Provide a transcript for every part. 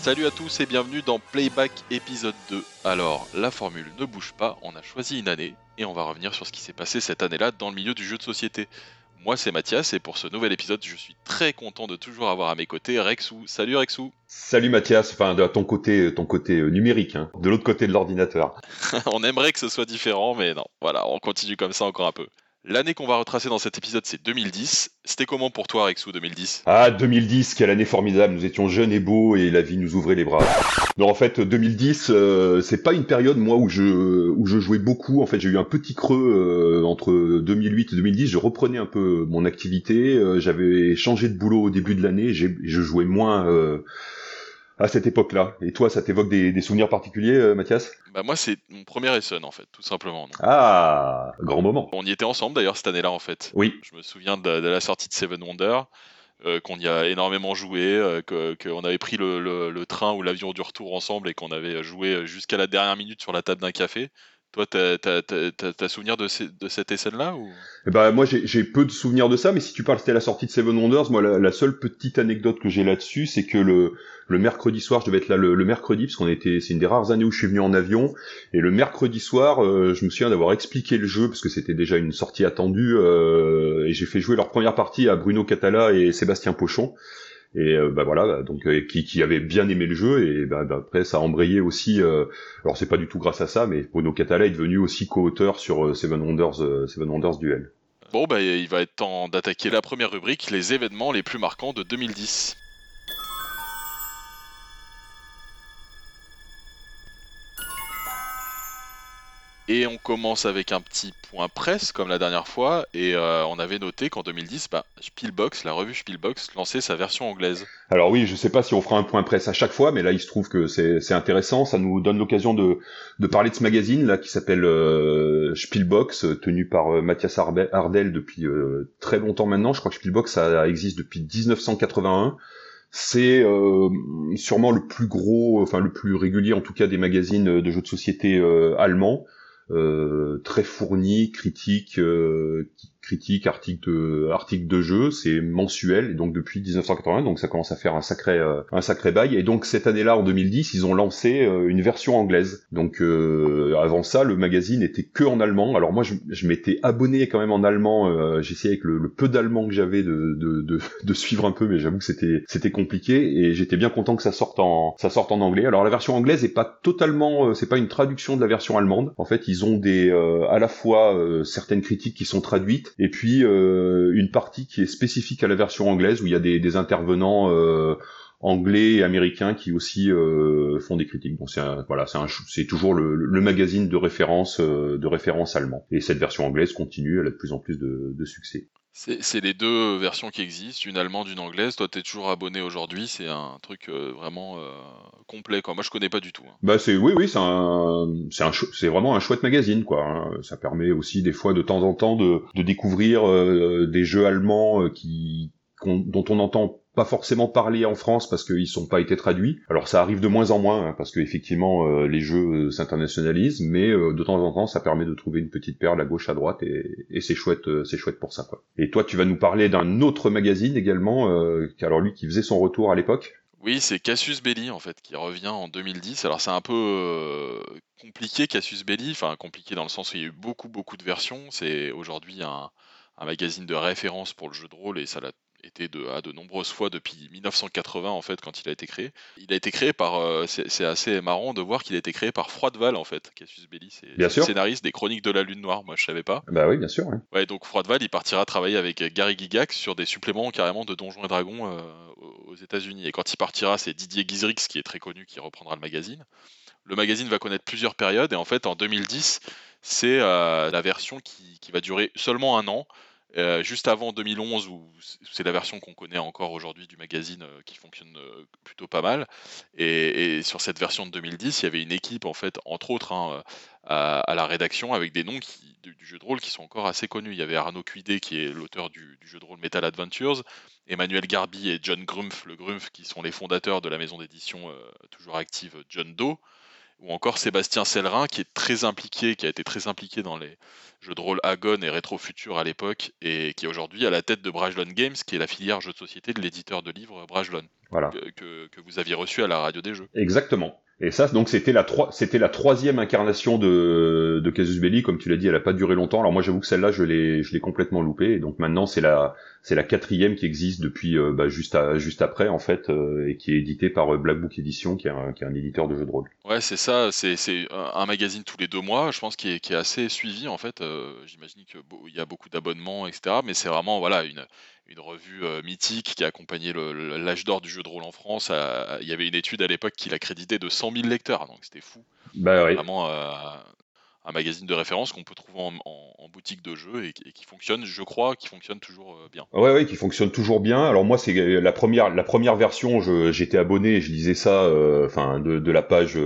Salut à tous et bienvenue dans Playback épisode 2. Alors, la formule ne bouge pas, on a choisi une année et on va revenir sur ce qui s'est passé cette année-là dans le milieu du jeu de société. Moi c'est Mathias et pour ce nouvel épisode je suis très content de toujours avoir à mes côtés Rexou. Salut Rexou Salut Mathias, enfin de ton côté, ton côté euh, numérique, hein, de l'autre côté de l'ordinateur. on aimerait que ce soit différent mais non, voilà, on continue comme ça encore un peu. L'année qu'on va retracer dans cet épisode, c'est 2010. C'était comment pour toi, Rexou, 2010 Ah, 2010, quelle année formidable. Nous étions jeunes et beaux et la vie nous ouvrait les bras. Non, en fait, 2010, euh, c'est pas une période, moi, où je, jouais beaucoup. En fait, j'ai eu un petit creux euh, entre 2008 et 2010. Je reprenais un peu mon activité. Euh, j'avais changé de boulot au début de l'année. Je jouais moins à cette époque-là. Et toi, ça t'évoque des, souvenirs particuliers, euh, Mathias? Bah moi, c'est mon premier Essen en fait, tout simplement. Ah, grand moment. On y était ensemble d'ailleurs cette année-là en fait. Oui. Je me souviens de, la sortie de Seven Wonders. Euh, qu'on y a énormément joué, euh, qu'on avait pris le train ou l'avion du retour ensemble et qu'on avait joué jusqu'à la dernière minute sur la table d'un café. Toi, t'as souvenir de, de cette scène-là ou? Eh ben, Moi, j'ai peu de souvenirs de ça, mais si tu parles, c'était la sortie de Seven Wonders. Moi, la, seule petite anecdote que j'ai là-dessus, c'est que le, le mercredi soir, je devais être là le, mercredi, parce qu'on était, c'est une des rares années où je suis venu en avion, et le mercredi soir, euh, je me souviens d'avoir expliqué le jeu, parce que c'était déjà une sortie attendue, euh, et j'ai fait jouer leur première partie à Bruno Catala et Sébastien Pochon et euh, bah voilà donc euh, qui, qui, avait bien aimé le jeu et bah, après ça a embrayé aussi euh, alors c'est pas du tout grâce à ça mais Bruno Catala est devenu aussi co-auteur sur Seven Wonders Seven Wonders Duel. Bon bah il va être temps d'attaquer la première rubrique les événements les plus marquants de 2010. Et on commence avec un petit point presse, comme la dernière fois, et euh, on avait noté qu'en 2010, bah, Spielbox, la revue Spielbox, lançait sa version anglaise. Alors oui, je sais pas si on fera un point presse à chaque fois, mais là il se trouve que c'est intéressant, ça nous donne l'occasion de, de, parler de ce magazine là qui s'appelle euh, Spielbox, tenu par euh, Mathias Ardel depuis très longtemps maintenant. Je crois que Spielbox ça existe depuis 1981 c'est euh, sûrement le plus gros, enfin le plus régulier en tout cas des magazines de jeux de société allemands. Euh, très fourni, critique, euh, critique, article de, article de jeu, c'est mensuel, et donc depuis 1980, donc ça commence à faire un sacré, euh, un sacré bail. Et donc cette année-là, en 2010, ils ont lancé euh, une version anglaise. Donc euh, avant ça, le magazine était que en allemand. Alors moi, je, m'étais abonné quand même en allemand. J'essayais avec le, peu d'allemand que j'avais de, de, de, de, suivre un peu, mais j'avoue que c'était, c'était compliqué. Et j'étais bien content que ça sorte en, ça sorte en anglais. Alors la version anglaise est pas totalement, c'est pas une traduction de la version allemande. En fait, ils ont des, à la fois certaines critiques qui sont traduites et puis euh, une partie qui est spécifique à la version anglaise où il y a des, intervenants euh, anglais et américains qui aussi euh, font des critiques. Donc c'est voilà, c'est c'est toujours le, magazine de référence de référence allemand. Et cette version anglaise continue, elle a de plus en plus de succès. C'est les deux versions qui existent, une allemande, une anglaise. Toi, tu es toujours abonné aujourd'hui, c'est un truc euh, vraiment euh, complet. Moi, je connais pas du tout. Hein. Bah, c'est oui, oui, c'est vraiment un chouette magazine, quoi. Hein. Ça permet aussi des fois de temps en temps de, découvrir euh, des jeux allemands qui dont on entend pas forcément parler en France parce qu'ils sont pas été traduits. Alors ça arrive de moins en moins hein, parce que effectivement euh, les jeux euh, s'internationalisent, mais euh, de temps en temps ça permet de trouver une petite perle à gauche à droite et, c'est chouette, c'est chouette pour ça. Et toi tu vas nous parler d'un autre magazine également, alors lui qui faisait son retour à l'époque. Oui, c'est Cassius Belli en fait qui revient en 2010. Alors c'est un peu compliqué Cassius Belli, enfin compliqué dans le sens où il y a eu beaucoup beaucoup de versions. C'est aujourd'hui un, un magazine de référence pour le jeu de rôle et ça l'a été de, à de nombreuses fois depuis 1980 en fait quand il a été créé. Il a été créé par, euh, c'est assez marrant de voir qu'il a été créé par Froideval en fait. Cassius Belli, c'est le scénariste des Chroniques de la Lune Noire. Moi je savais pas. Bah oui, bien sûr. Ouais, donc Froideval il partira travailler avec Gary Gigax sur des suppléments carrément de Donjons et Dragons euh, aux États-Unis. Et quand il partira, c'est Didier Gizrix qui est très connu qui reprendra le magazine. Le magazine va connaître plusieurs périodes et en fait en 2010 c'est euh, la version qui, qui va durer seulement un an euh, juste avant 2011, où c'est la version qu'on connaît encore aujourd'hui du magazine euh, qui fonctionne euh, plutôt pas mal. Et, sur cette version de 2010, il y avait une équipe, en fait, entre autres, hein, à, la rédaction, avec des noms du, jeu de rôle qui sont encore assez connus. Il y avait Arnaud Cuidé, qui est l'auteur du, jeu de rôle Metal Adventures, Emmanuel Garbi et John Grumpf, le Grumpf, qui sont les fondateurs de la maison d'édition toujours active John Doe. Ou encore Sébastien Sellerin qui est très impliqué, qui a été très impliqué dans les jeux de rôle Agon et Rétro Futur à l'époque, et qui est aujourd'hui à la tête de Brajlon Games, qui est la filière jeux de société de l'éditeur de livres Brajlon, Voilà. que, que vous aviez reçu à la radio des jeux. Exactement. Et ça, donc c'était la c'était la troisième incarnation de de Casus Belli, comme tu l'as dit, elle a pas duré longtemps. Alors moi, j'avoue que celle-là, je l'ai je l'ai complètement loupée. Et donc maintenant, c'est la c'est la quatrième qui existe depuis euh, bah, juste à juste après en fait, euh, et qui est éditée par euh, Black Book Edition, qui est un, qui est un éditeur de jeux de rôle. Ouais, c'est ça. C'est un magazine tous les deux mois. Je pense qui est qui est assez suivi en fait. J'imagine que il y a beaucoup d'abonnements, etc. Mais c'est vraiment voilà une une revue euh, mythique qui a accompagné l'âge d'or du jeu de rôle en France. Il y avait une étude à l'époque qui l'accréditait de 100 000 lecteurs, donc c'était fou. Bah oui. Vraiment, euh, un magazine de référence qu'on peut trouver en, boutique de jeu et, qui fonctionne, je crois, qui fonctionne toujours euh, bien. Ouais, ouais, qui fonctionne toujours bien. Alors moi, c'est euh, la première, la première version, j'étais abonné, je lisais ça, euh, enfin, de, de, la page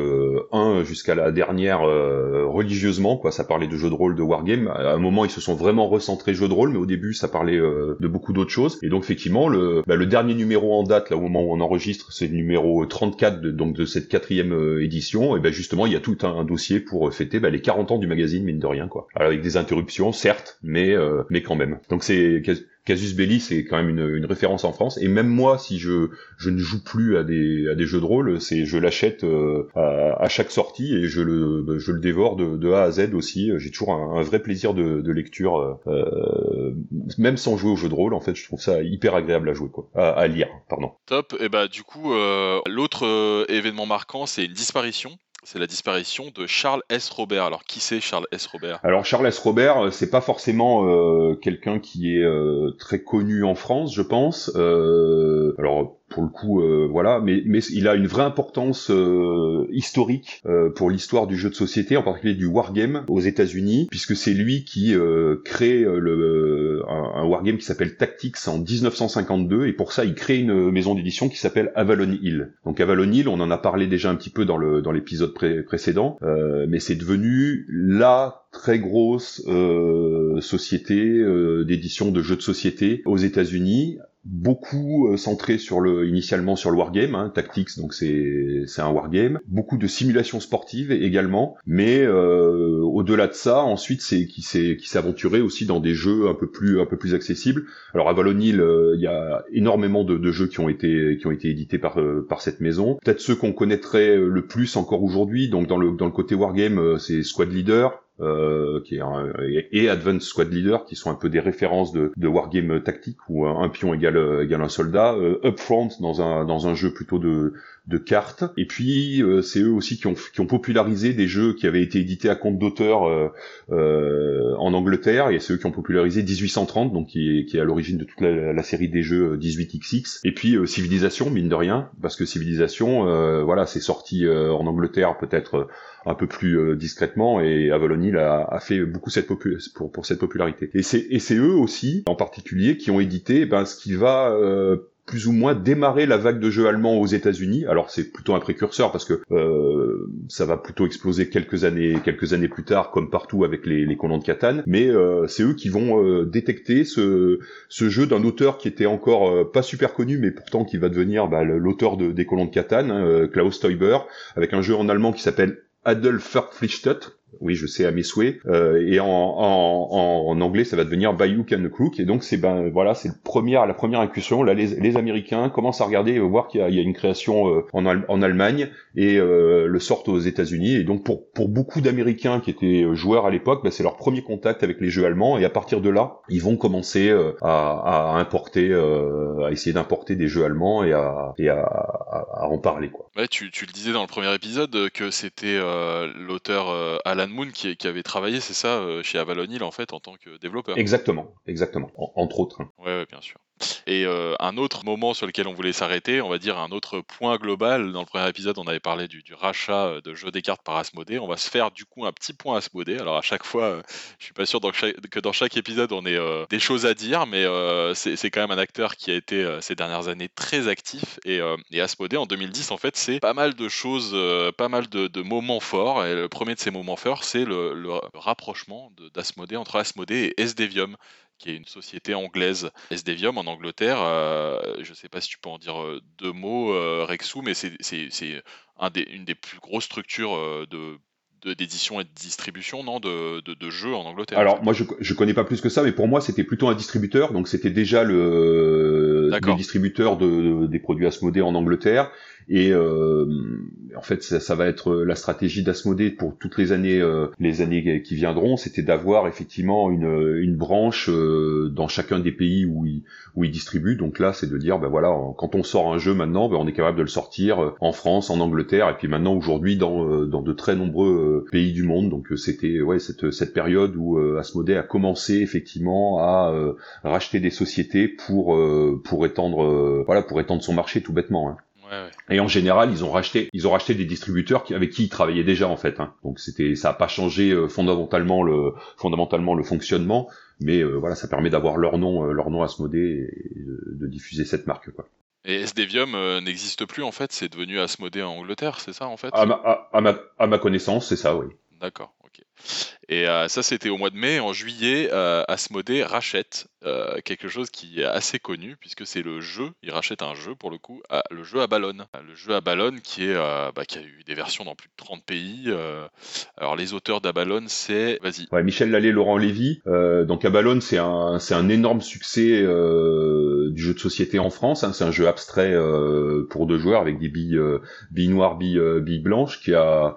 1 jusqu'à la dernière religieusement, quoi. Ça parlait de jeux de rôle, de wargame. À un moment, ils se sont vraiment recentrés jeux de rôle, mais au début, ça parlait de beaucoup d'autres choses. Et donc, effectivement, le, bah, le dernier numéro en date, là, au moment où on enregistre, c'est le numéro 34 de, donc de cette quatrième édition. Et ben justement, il y a tout un, dossier pour fêter bah, les 40 ans du magazine, mine de rien, quoi. Avec des interruptions, certes, mais euh, mais quand même. Donc c'est Casus Belli, c'est quand même une, référence en France. Et même moi, si je, je ne joue plus à des, à des jeux de rôle, c'est je l'achète euh, à, chaque sortie et je le, je le dévore de, A à Z aussi. J'ai toujours un, vrai plaisir de, lecture, euh, même sans jouer au jeu de rôle. En fait, je trouve ça hyper agréable à jouer, quoi, à, lire, pardon. Top. Et bah du coup, l'autre événement marquant, c'est une disparition c'est la disparition de Charles S. Robert. Alors, qui c'est Charles S. Robert? Alors, Charles S. Robert, euh, c'est pas forcément euh, quelqu'un qui est euh, très connu en France, je pense. alors, pour le coup, euh, voilà, mais, mais il a une vraie importance euh, historique euh, pour l'histoire du jeu de société, en particulier du wargame aux États-Unis, puisque c'est lui qui crée le, un, wargame qui s'appelle Tactics en 1952, et pour ça, il crée une maison d'édition qui s'appelle Avalon Hill. Donc Avalon Hill, on en a parlé déjà un petit peu dans le dans l'épisode précédent, mais c'est devenu la très grosse société d'édition de jeux de société aux États-Unis beaucoup euh, centré sur le initialement sur le wargame, hein, Tactics, donc c'est c'est un wargame, beaucoup de simulations sportives également, mais euh, au-delà de ça, ensuite c'est qui s'est qui s'est aventuré aussi dans des jeux un peu plus un peu plus accessibles. Alors à Valonil, euh, il y a énormément de, de, jeux qui ont été qui ont été édités par par cette maison. Peut-être ceux qu'on connaîtrait le plus encore aujourd'hui, donc dans le dans le côté wargame, c'est Squad Leader, euh, qui est un, et Advanced Squad Leader, qui sont un peu des références de, de wargame tactique où un, pion égale, égale un soldat. Euh, Upfront dans un dans un jeu plutôt de de cartes. Et puis euh, c'est eux aussi qui ont qui ont popularisé des jeux qui avaient été édités à compte d'auteur euh, en Angleterre et c'est eux qui ont popularisé 1830 donc qui est qui est à l'origine de toute la, série des jeux 18XX. Et puis Civilisation mine de rien parce que Civilisation voilà c'est sorti en Angleterre peut-être un peu plus euh, discrètement et Avalon a, a, fait beaucoup cette pour, pour cette popularité. Et c'est et c'est eux aussi en particulier qui ont édité ben ce qui va euh, plus ou moins démarrer la vague de jeux allemands aux États-Unis. Alors c'est plutôt un précurseur parce que euh, ça va plutôt exploser quelques années quelques années plus tard, comme partout avec les, les colons de Catane. Mais euh, c'est eux qui vont euh, détecter ce, ce jeu d'un auteur qui était encore euh, pas super connu, mais pourtant qui va devenir bah, l'auteur de, des colons de Catane, hein, Klaus Teuber, avec un jeu en allemand qui s'appelle Adolf Verpflichtet, oui, je sais à mes souhaits. Euh, et en, en, en, anglais, ça va devenir Bayou Can Crook. Et donc c'est ben voilà, c'est première la première incursion. Là, les, les Américains commencent à regarder et voir qu'il y, y, a une création euh, en, en Allemagne et euh, le sortent aux États-Unis. Et donc pour pour beaucoup d'Américains qui étaient euh, joueurs à l'époque, ben, c'est leur premier contact avec les jeux allemands. Et à partir de là, ils vont commencer euh, à, à, importer, à essayer d'importer des jeux allemands et à et à, à, en parler quoi. Ouais, tu, tu le disais dans le premier épisode que c'était l'auteur Alan Moon qui, avait travaillé, c'est ça, euh, chez Avalon Hill en fait, en tant que développeur. Exactement, exactement, entre autres. Hein. Ouais, bien sûr. Et euh, un autre moment sur lequel on voulait s'arrêter, on va dire un autre point global. Dans le premier épisode, on avait parlé du, rachat euh, de jeux des cartes par Asmodée. On va se faire du coup un petit point Asmodée. Alors à chaque fois, euh, je suis pas sûr que dans chaque épisode on ait des choses à dire, mais c'est quand même un acteur qui a été ces dernières années très actif. Et, et Asmodée en 2010, en fait, c'est pas mal de choses, pas mal de, moments forts. Et le premier de ces moments forts, c'est le, rapprochement d'Asmodée entre Asmodée et Esdevium qui est une société anglaise, Esdevium en Angleterre. je ne sais pas si tu peux en dire deux mots, Rexou, mais c'est un une des plus grosses structures de d'édition et de distribution non de, de, jeux en Angleterre. Alors moi je je connais pas plus que ça, mais pour moi c'était plutôt un distributeur, donc c'était déjà le, le distributeur de, des produits Asmodée en Angleterre. Et euh, en fait, ça, ça, va être la stratégie d'Asmodée pour toutes les années, euh, les années qui viendront, c'était d'avoir effectivement une, une branche euh, dans chacun des pays où il, où il distribue. Donc là, c'est de dire, ben voilà, quand on sort un jeu maintenant, ben on est capable de le sortir en France, en Angleterre, et puis maintenant aujourd'hui dans, dans de très nombreux pays du monde. Donc c'était ouais cette, cette période où Asmodée a commencé effectivement à racheter des sociétés pour pour étendre voilà pour étendre son marché tout bêtement. Hein. Et en général, ils ont racheté, ils ont racheté des distributeurs qui, avec qui ils travaillaient déjà en fait. Hein. Donc c'était, ça n'a pas changé euh, fondamentalement le, fondamentalement le fonctionnement, mais euh, voilà, ça permet d'avoir leur nom, euh, leur nom Asmodée et de, diffuser cette marque quoi. Et Esdevium n'existe plus en fait, c'est devenu Asmodée en Angleterre, c'est ça en fait? À ma, à, ma, à ma connaissance, c'est ça, oui. D'accord. Et euh, ça, c'était au mois de mai. En juillet, euh, Asmodée rachète euh, quelque chose qui est assez connu, puisque c'est le jeu. Il rachète un jeu, pour le coup, le jeu à ballon. Le jeu à ballon qui, est, bah, qui a eu des versions dans plus de 30 pays. alors, les auteurs d'Abalone, c'est... Vas-y. Ouais, Michel Lallet, Laurent Lévy. donc, Abalone, c'est un, c'est un énorme succès du jeu de société en France. Hein. C'est un jeu abstrait pour deux joueurs avec des billes, billes noires, billes, billes blanches, qui a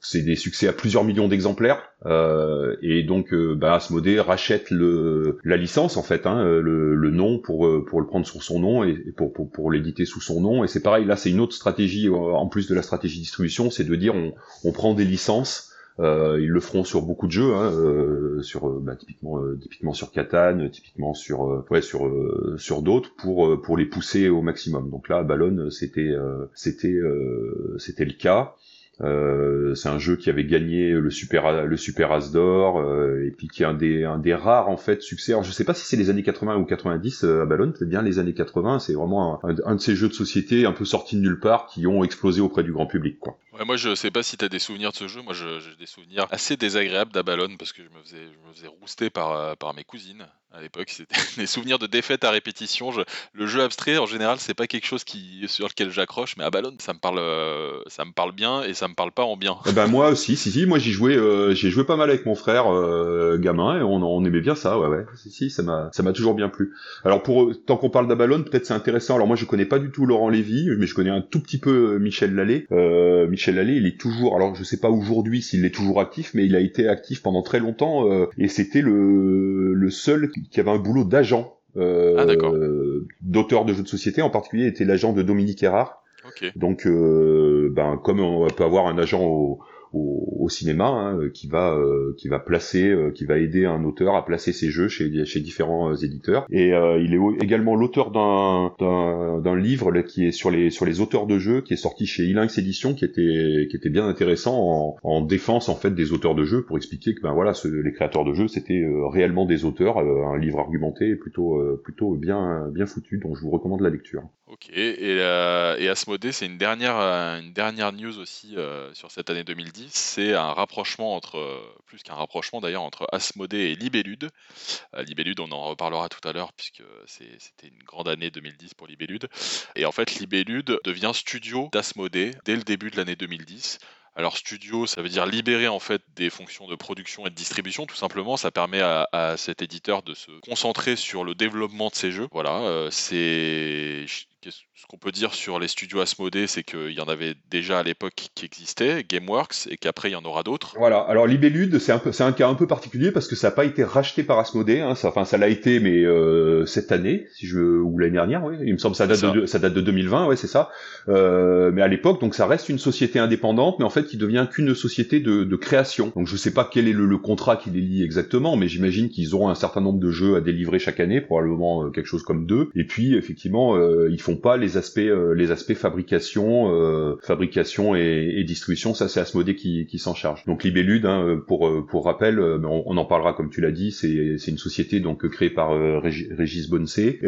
c'est des succès à plusieurs millions d'exemplaires euh, et donc euh, bah, rachète le la licence en fait hein, le, le, nom pour euh, pour le prendre sur son nom et, pour pour, pour l'éditer sous son nom et c'est pareil là c'est une autre stratégie euh, en plus de la stratégie distribution c'est de dire on, on prend des licences euh, ils le feront sur beaucoup de jeux, hein, euh, sur bah, typiquement, typiquement sur Catane, typiquement sur ouais sur sur d'autres pour pour les pousser au maximum. Donc là, Ballon, c'était c'était c'était le cas. Euh, c'est un jeu qui avait gagné le super le super As d'or euh, et puis qui est un des un des rares en fait succès. Alors je sais pas si c'est les années 80 ou 90 euh, à Ballon, c'est bien les années 80. C'est vraiment un, un, de ces jeux de société un peu sortis de nulle part qui ont explosé auprès du grand public quoi. Moi je sais pas si t'as des souvenirs de ce jeu. Moi j'ai des souvenirs assez désagréables d'Abalone parce que je me faisais je me faisais rouster par par mes cousines à l'époque. C'était des souvenirs de défaites à répétition. le jeu abstrait, en général, c'est pas quelque chose qui, sur lequel j'accroche, mais à Ballon, ça me parle, euh, ça me parle bien et ça me parle pas en bien. Eh ben moi aussi, si si, moi j'y jouais, euh, j'ai joué pas mal avec mon frère euh, gamin et on, aimait bien ça, ouais ouais. Si si, ça m'a, ça m'a toujours bien plu. Alors pour tant qu'on parle d'Abalone, peut-être c'est intéressant. Alors moi je connais pas du tout Laurent Lévy, mais je connais un tout petit peu Michel Lallet. Michel Lallet, il est toujours, alors je sais pas aujourd'hui s'il est toujours actif, mais il a été actif pendant très longtemps et c'était le le seul qui avait un boulot d'agent, euh, ah, d'auteur de jeux de société. En particulier, était l'agent de Dominique Erard. Donc, euh, ben, comme on peut avoir un agent au, au, cinéma, hein, qui va euh, qui va placer, euh, qui va aider un auteur à placer ses jeux chez chez différents euh, éditeurs. Et il est également l'auteur d'un d'un livre qui est sur les sur les auteurs de jeux, qui est sorti chez Ilinx Édition, qui était qui était bien intéressant en, en défense en fait des auteurs de jeux pour expliquer que ben voilà, ce, les créateurs de jeux c'était réellement des auteurs, un livre argumenté plutôt plutôt bien bien foutu, donc je vous recommande la lecture. Ok, et, euh, et Asmodée, c'est une dernière, euh, une dernière news aussi euh, sur cette année 2010. C'est un rapprochement entre, plus qu'un rapprochement d'ailleurs, entre Asmodée et Libellude. Libellude, on en reparlera tout à l'heure, puisque c'était une grande année 2010 pour Libellude. Et en fait, Libellude devient studio d'Asmodée dès le début de l'année 2010. Alors studio, ça veut dire libérer en fait des fonctions de production et de distribution, tout simplement. Ça permet à, cet éditeur de se concentrer sur le développement de ses jeux. Voilà, c'est ce qu'on peut dire sur les studios Asmodée, c'est qu'il y en avait déjà à l'époque qui existaient, GameWorks, et qu'après il y en aura d'autres. Voilà. Alors Libellude, c'est un peu, c'est un cas un peu particulier parce que ça n'a pas été racheté par Asmodée. Hein. Ça, enfin, ça l'a été, mais euh, cette année, si je ou l'année dernière, oui. Il me semble ça date de ça date de 2020, ouais, c'est ça. Euh, mais à l'époque, donc ça reste une société indépendante, mais en fait qui devient qu'une société de, de, création. Donc je sais pas quel est le, le contrat qui les lie exactement, mais j'imagine qu'ils auront un certain nombre de jeux à délivrer chaque année, probablement euh, quelque chose comme deux. Et puis effectivement, euh, ils font pas les aspects les aspects fabrication fabrication et, distribution. Ça c'est Asmodée qui, s'en charge. Donc Libellude, hein, pour pour rappel, on, en parlera comme tu l'as dit, c'est c'est une société donc créée par Régis Bonnecé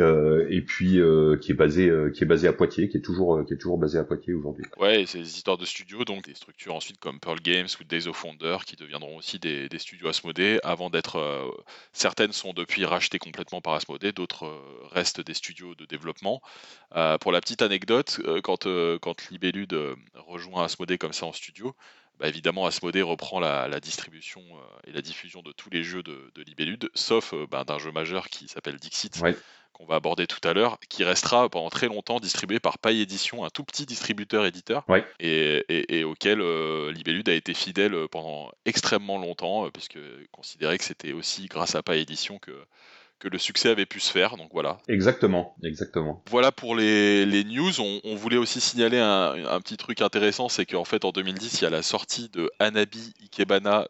et puis qui est basée qui est à Poitiers, qui est toujours qui est toujours basée à Poitiers aujourd'hui. Ouais, c'est des histoires de studios, donc des structures ensuite comme Pearl Games ou Days of Wonder qui deviendront aussi des, des studios Asmodée avant d'être certaines sont depuis rachetées complètement par Asmodée, d'autres euh, restent des studios de développement. Euh, pour la petite anecdote, euh, quand, quand Libellude rejoint Asmodée comme ça en studio, bah évidemment, Asmodée reprend la, distribution et la diffusion de tous les jeux de, de Libellude, sauf bah, d'un jeu majeur qui s'appelle Dixit, qu'on va aborder tout à l'heure, qui restera pendant très longtemps distribué par Paille Édition, un tout petit distributeur-éditeur, et, auquel euh, Libellude a été fidèle pendant extrêmement longtemps, euh, puisque considérait que c'était aussi grâce à Paille Édition que que le succès avait pu se faire. Donc voilà. Exactement, exactement. Voilà pour les, news. On, voulait aussi signaler un, petit truc intéressant, c'est qu'en fait en 2010, il y a la sortie de Hanabi Ikebana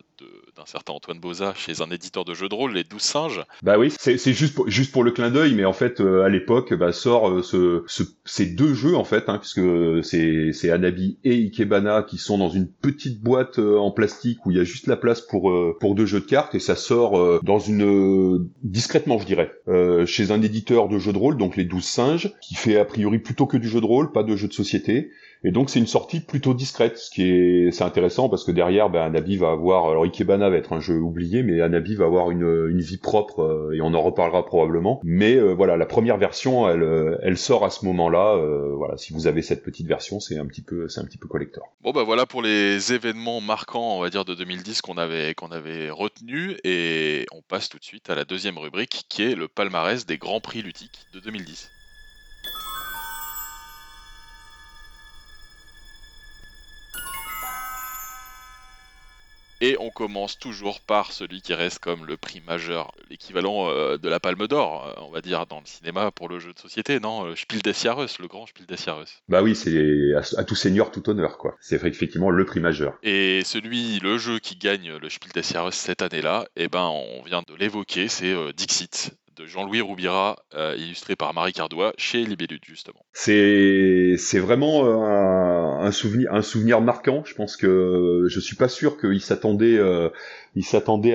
d'un certain Antoine Boza chez un éditeur de jeux de rôle, les 12 singes. Bah oui, c'est juste pour, juste pour le clin d'œil, mais en fait euh, à l'époque bah, sort euh, ce, ces deux jeux en fait, hein, puisque c'est c'est Hanabi et Ikebana qui sont dans une petite boîte euh, en plastique où il y a juste la place pour pour deux jeux de cartes et ça sort dans une discrètement je dirais, euh, chez un éditeur de jeux de rôle, donc les 12 singes, qui fait a priori plutôt que du jeu de rôle, pas de jeu de société. Et donc c'est une sortie plutôt discrète, ce qui est c'est intéressant parce que derrière, ben, Anabi va avoir, alors Ikebana va être un jeu oublié, mais Anabi va avoir une, une vie propre euh, et on en reparlera probablement. Mais euh, voilà, la première version, elle, euh, elle sort à ce moment-là. voilà, si vous avez cette petite version, c'est un petit peu, c'est un petit peu collector. Bon bah voilà pour les événements marquants, on va dire de 2010 qu'on avait qu'on avait retenu et on passe tout de suite à la deuxième rubrique qui est le palmarès des grands prix ludiques de 2010. Et on commence toujours par celui qui reste comme le prix majeur, l'équivalent euh, de la Palme d'Or, euh, on va dire, dans le cinéma pour le jeu de société, non euh, Spiel des Jahres, le grand Spiel des Jahres. Bah oui, c'est à, tout seigneur, tout honneur, quoi. C'est effectivement le prix majeur. Et celui, le jeu qui gagne le Spiel des Jahres cette année-là, eh ben, on vient de l'évoquer, c'est Dixit, de Jean-Louis Roubira, euh, illustré par Marie Cardois, chez Libellude, justement. C'est, vraiment euh, un, souvenir, un souvenir marquant. Je pense que je suis pas sûr qu'il s'attendait, euh,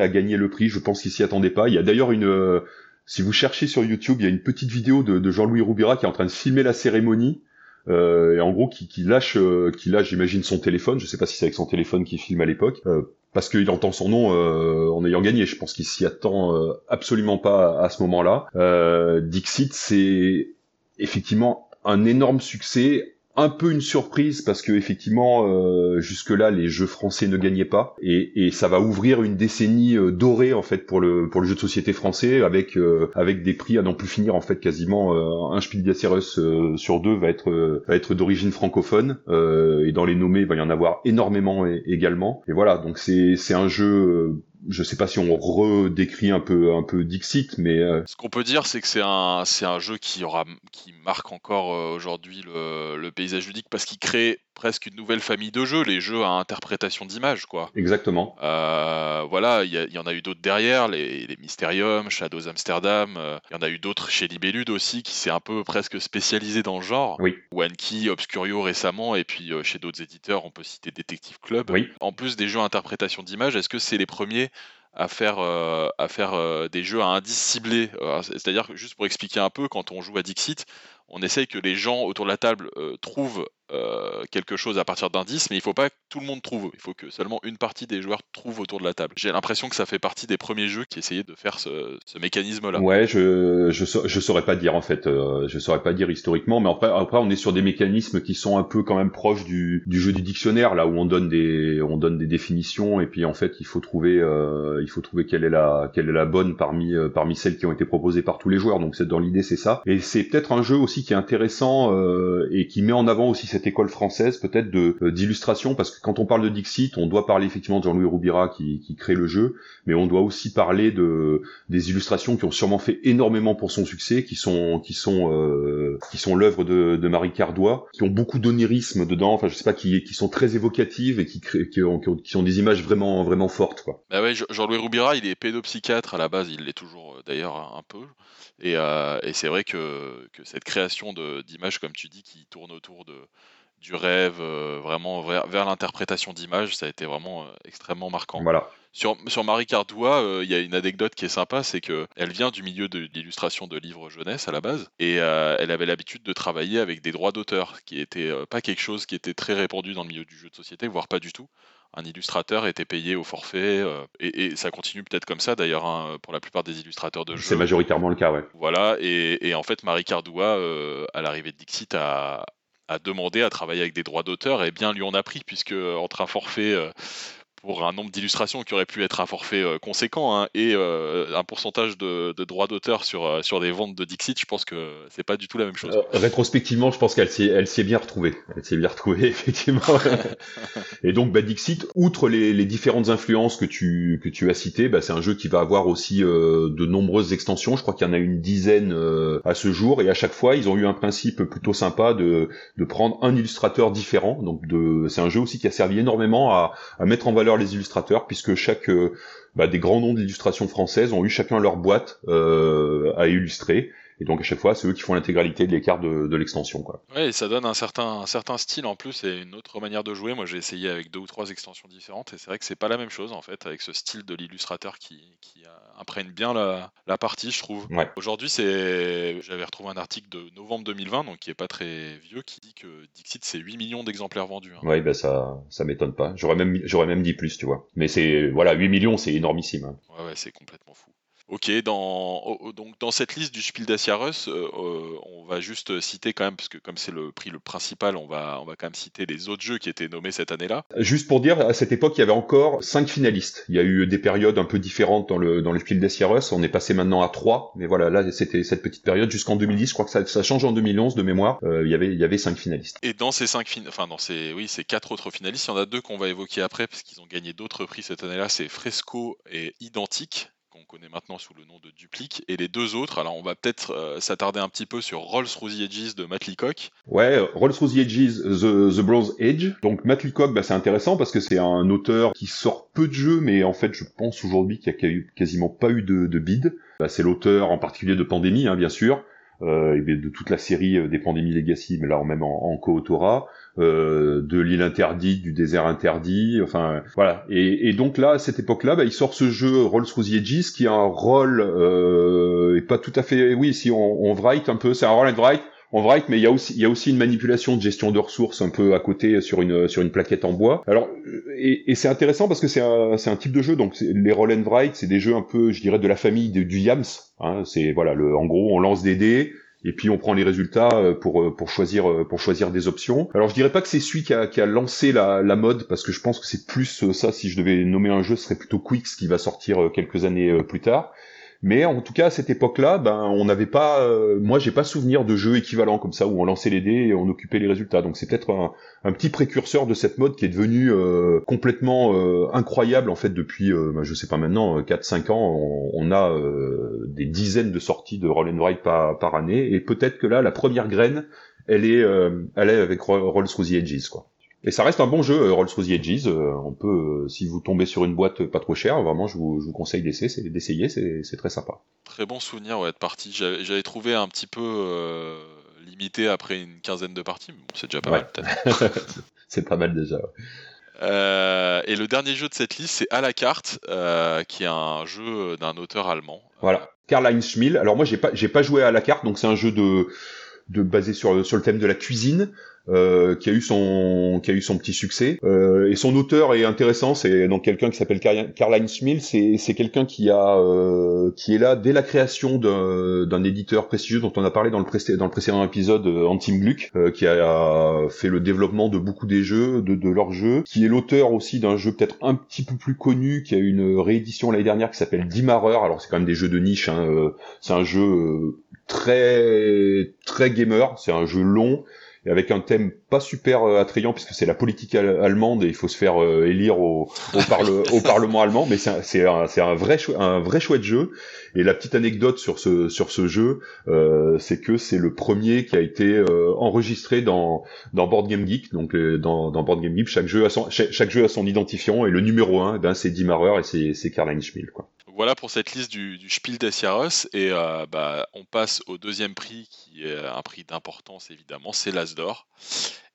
à gagner le prix. Je pense qu'il s'y attendait pas. Il y a d'ailleurs une, si vous cherchez sur YouTube, il y a une petite vidéo de, Jean-Louis Roubira qui est en train de filmer la cérémonie. et en gros qui, qui lâche, qui lâche, j'imagine son téléphone. Je sais pas si c'est avec son téléphone qu'il filme à l'époque, parce qu'il entend son nom euh, en ayant gagné. Je pense qu'il s'y attend euh, absolument pas à, ce moment-là. Euh, Dixit, c'est effectivement un énorme succès un peu une surprise parce que effectivement euh, jusque là les jeux français ne gagnaient pas. Et, et ça va ouvrir une décennie euh, dorée en fait pour le pour le jeu de société français avec euh, avec des prix à n'en plus finir en fait quasiment un Spiel des sur deux va être va être d'origine francophone. Et dans les nommés va y en avoir énormément également. Et voilà donc c'est c'est un jeu je sais pas si on redécrit un peu un peu Dixit, mais euh, ce qu'on peut dire, c'est que c'est un jeu qui aura qui marque encore euh, aujourd'hui le, le, paysage ludique parce qu'il crée presque une nouvelle famille de jeux, les jeux à interprétation d'image, quoi. Exactement. Euh, voilà, il y, en a eu d'autres derrière, les, les Mysterium, Shadows Amsterdam. Il y en a eu d'autres chez Libellude aussi, qui s'est un peu presque spécialisé dans le genre. Oui. Wanky, Obscurio récemment, et puis chez d'autres éditeurs, on peut citer Detective Club. Oui. En plus des jeux à interprétation d'image, est-ce que c'est les premiers à faire, euh, à faire euh, des jeux à indices ciblés. Euh, c'est-à-dire juste pour expliquer un peu, quand on joue à Dixit, on essaye que les gens autour de la table trouvent euh, quelque chose à partir d'indices, mais il faut pas que tout le monde trouve. Il faut que seulement une partie des joueurs trouve autour de la table. J'ai l'impression que ça fait partie des premiers jeux qui essayaient de faire ce, mécanisme-là. Ouais, je, je, je saurais pas dire en fait. Euh, je saurais pas dire historiquement, mais après, après on est sur des mécanismes qui sont un peu quand même proches du, du jeu du dictionnaire, là où on donne des on donne des définitions et puis en fait il faut trouver euh, il faut trouver quelle est la quelle est la bonne parmi parmi celles qui ont été proposées par tous les joueurs. Donc c'est dans l'idée c'est ça. Et c'est peut-être un jeu aussi qui est intéressant et qui met en avant aussi cette école française peut-être de euh, d'illustration parce que quand on parle de Dixit, on doit parler effectivement de Jean-Louis Roubira qui, qui crée le jeu, mais on doit aussi parler de des illustrations qui ont sûrement fait énormément pour son succès, qui sont qui sont euh, qui sont l'œuvre de, Marie Cardois, qui ont beaucoup d'onirisme dedans, enfin je sais pas qui qui sont très évocatives et qui créent qui ont, qui ont des images vraiment vraiment fortes quoi. Bah ouais, Jean-Louis Roubira, il est pédopsychiatre à la base, il l'est toujours d'ailleurs un peu. Et, et c'est vrai que, que, cette création d'images, comme tu dis, qui tourne autour de, du rêve, vraiment vers, vers l'interprétation d'images, ça a été vraiment extrêmement marquant. Voilà. Sur, sur Marie Cardoua, il y a une anecdote qui est sympa, c'est que elle vient du milieu de l'illustration de livres jeunesse à la base, et elle avait l'habitude de travailler avec des droits d'auteur, qui était pas quelque chose qui était très répandu dans le milieu du jeu de société, voire pas du tout un illustrateur était payé au forfait, euh, et, ça continue peut-être comme ça d'ailleurs hein, pour la plupart des illustrateurs de jeux. C'est majoritairement le cas, ouais. Voilà, et, en fait Marie Cardoua, euh, à l'arrivée de Dixit, a, a, demandé à travailler avec des droits d'auteur, et bien lui en a pris, puisque entre un forfait euh, pour un nombre d'illustrations qui aurait pu être un forfait euh, conséquent hein, et euh, un pourcentage de, droits d'auteur sur, euh, sur des ventes de Dixit, je pense que c'est pas du tout la même chose. rétrospectivement, je pense qu'elle s'y est bien retrouvée. Elle s'est bien retrouvée, effectivement. et donc, bah, Dixit, outre les, les, différentes influences que tu, que tu as citées, bah, c'est un jeu qui va avoir aussi de nombreuses extensions. Je crois qu'il y en a une dizaine à ce jour. Et à chaque fois, ils ont eu un principe plutôt sympa de, de prendre un illustrateur différent. Donc, c'est un jeu aussi qui a servi énormément à, à mettre en valeur les illustrateurs, puisque chaque euh, bah, des grands noms d'illustration françaises ont eu chacun leur boîte euh, à illustrer. Et donc à chaque fois, c'est eux qui font l'intégralité de l'écart de, de l'extension. Quoi. Ouais, et ça donne un certain, un certain style en plus et une autre manière de jouer. Moi, j'ai essayé avec deux ou trois extensions différentes et c'est vrai que c'est pas la même chose en fait avec ce style de l'illustrateur qui, qui imprègne bien la, la, partie, je trouve. Aujourd'hui, c'est, j'avais retrouvé un article de novembre 2020, donc qui est pas très vieux, qui dit que Dixit c'est 8 millions d'exemplaires vendus. Hein. Oui, bah ça, ça m'étonne pas. J'aurais même, j'aurais même dit plus, tu vois. Mais c'est, voilà, 8 millions, c'est énormissime. Hein. Ouais, ouais, c'est complètement fou. Ok, dans, donc dans cette liste du Spiel des Jahres, euh, euh, on va juste citer quand même, parce que comme c'est le prix le principal, on va, on va quand même citer les autres jeux qui étaient nommés cette année-là. Juste pour dire, à cette époque, il y avait encore cinq finalistes. Il y a eu des périodes un peu différentes dans le, dans le Spiel des Jahres. On est passé maintenant à trois, mais voilà, là c'était cette petite période jusqu'en 2010. Je crois que ça, ça change en 2011 de mémoire. Euh, il y avait, il y avait cinq finalistes. Et dans ces cinq fin... enfin dans ces, oui, ces quatre autres finalistes, il y en a deux qu'on va évoquer après, parce qu'ils ont gagné d'autres prix cette année-là. C'est Fresco et Identique connaît maintenant sous le nom de Duplique, et les deux autres, alors on va peut-être euh, s'attarder un petit peu sur Rolls Through Edges de Matt Leacock. Ouais, Rolls Through Edges, The, The Bronze Edge. Donc Matt Leacock, bah, c'est intéressant parce que c'est un auteur qui sort peu de jeux, mais en fait je pense aujourd'hui qu'il n'y a quasiment pas eu de, de bid. Bah, c'est l'auteur en particulier de Pandémie, hein, bien sûr, euh, et de toute la série euh, des Pandémies Legacy, mais là même en, co-autorat. Euh, de l'île interdite, du désert interdit, enfin voilà. Et, et donc là, à cette époque-là, bah, il sort ce jeu Rolls Through the Edges qui a un rôle euh, et pas tout à fait. Oui, si on, on write un peu, c'est un roll and write. On write, mais il y a aussi il y a aussi une manipulation de gestion de ressources un peu à côté sur une sur une plaquette en bois. Alors et, et c'est intéressant parce que c'est un c'est un type de jeu donc les roll and write c'est des jeux un peu je dirais de la famille du Yams. Hein, c'est voilà le en gros on lance des dés et puis on prend les résultats euh, pour euh, pour choisir euh, pour choisir des options. Alors je dirais pas que c'est celui qui a, qui a lancé la, la mode parce que je pense que c'est plus ça si je devais nommer un jeu ce serait plutôt Quicks qui va sortir quelques années plus tard. Mais en tout cas, à cette époque-là, ben, on n'avait pas, euh, moi, j'ai pas souvenir de jeux équivalents comme ça où on lançait les dés et on occupait les résultats. Donc c'est peut-être un, petit précurseur de cette mode qui est devenue euh, complètement euh, incroyable en fait depuis, ben, je sais pas maintenant, 4-5 ans, on, a des dizaines de sorties de Roll and Write par, année et peut-être que là, la première graine, elle est, elle est avec Rolls the Edges, quoi. Et ça reste un bon jeu, Rolls Through the Edges. Euh, on peut, euh, si vous tombez sur une boîte pas trop chère, vraiment, je vous, je vous conseille d'essayer, c'est très sympa. Très bon souvenir ouais, de partie. J'avais trouvé un petit peu euh, limité après une quinzaine de parties, mais bon, c'est déjà pas mal peut-être. c'est pas mal déjà. Euh, et le dernier jeu de cette liste, c'est à la carte, euh, qui est un jeu d'un auteur allemand. Voilà, Karl-Heinz Schmiel. Alors moi, j'ai pas, j'ai pas joué à la carte, donc c'est un jeu de, de basé sur, sur le thème de la cuisine. Euh, qui a eu son qui a eu son petit succès. Euh, et son auteur est intéressant c'est donc quelqu'un qui s'appelle Karl-Heinz Schmiel c'est c'est quelqu'un qui a euh, qui est là dès la création d'un éditeur prestigieux dont on a parlé dans le, dans le précédent épisode Antim Gluck qui a fait le développement de beaucoup des jeux de, de leurs jeux qui est l'auteur aussi d'un jeu peut-être un petit peu plus connu qui a eu une réédition l'année dernière qui s'appelle Dimmarer alors c'est quand même des jeux de niche hein, c'est un jeu très très gamer c'est un jeu long et avec un thème pas super euh, attrayant puisque c'est la politique allemande et il faut se faire euh, élire au, Parlement allemand, mais c'est un, vrai un vrai chouette jeu. Et la petite anecdote sur ce jeu, euh, c'est que c'est le premier qui a été enregistré dans Board Game Geek. Donc dans, Board Game Geek, chaque jeu a son identifiant et le numéro 1, ben c'est Dimmerer et c'est Karl Schmiel quoi. Voilà pour cette liste du, du Spiel des Jahres et bah, on passe au deuxième prix qui est un prix d'importance évidemment, c'est l'Asdor.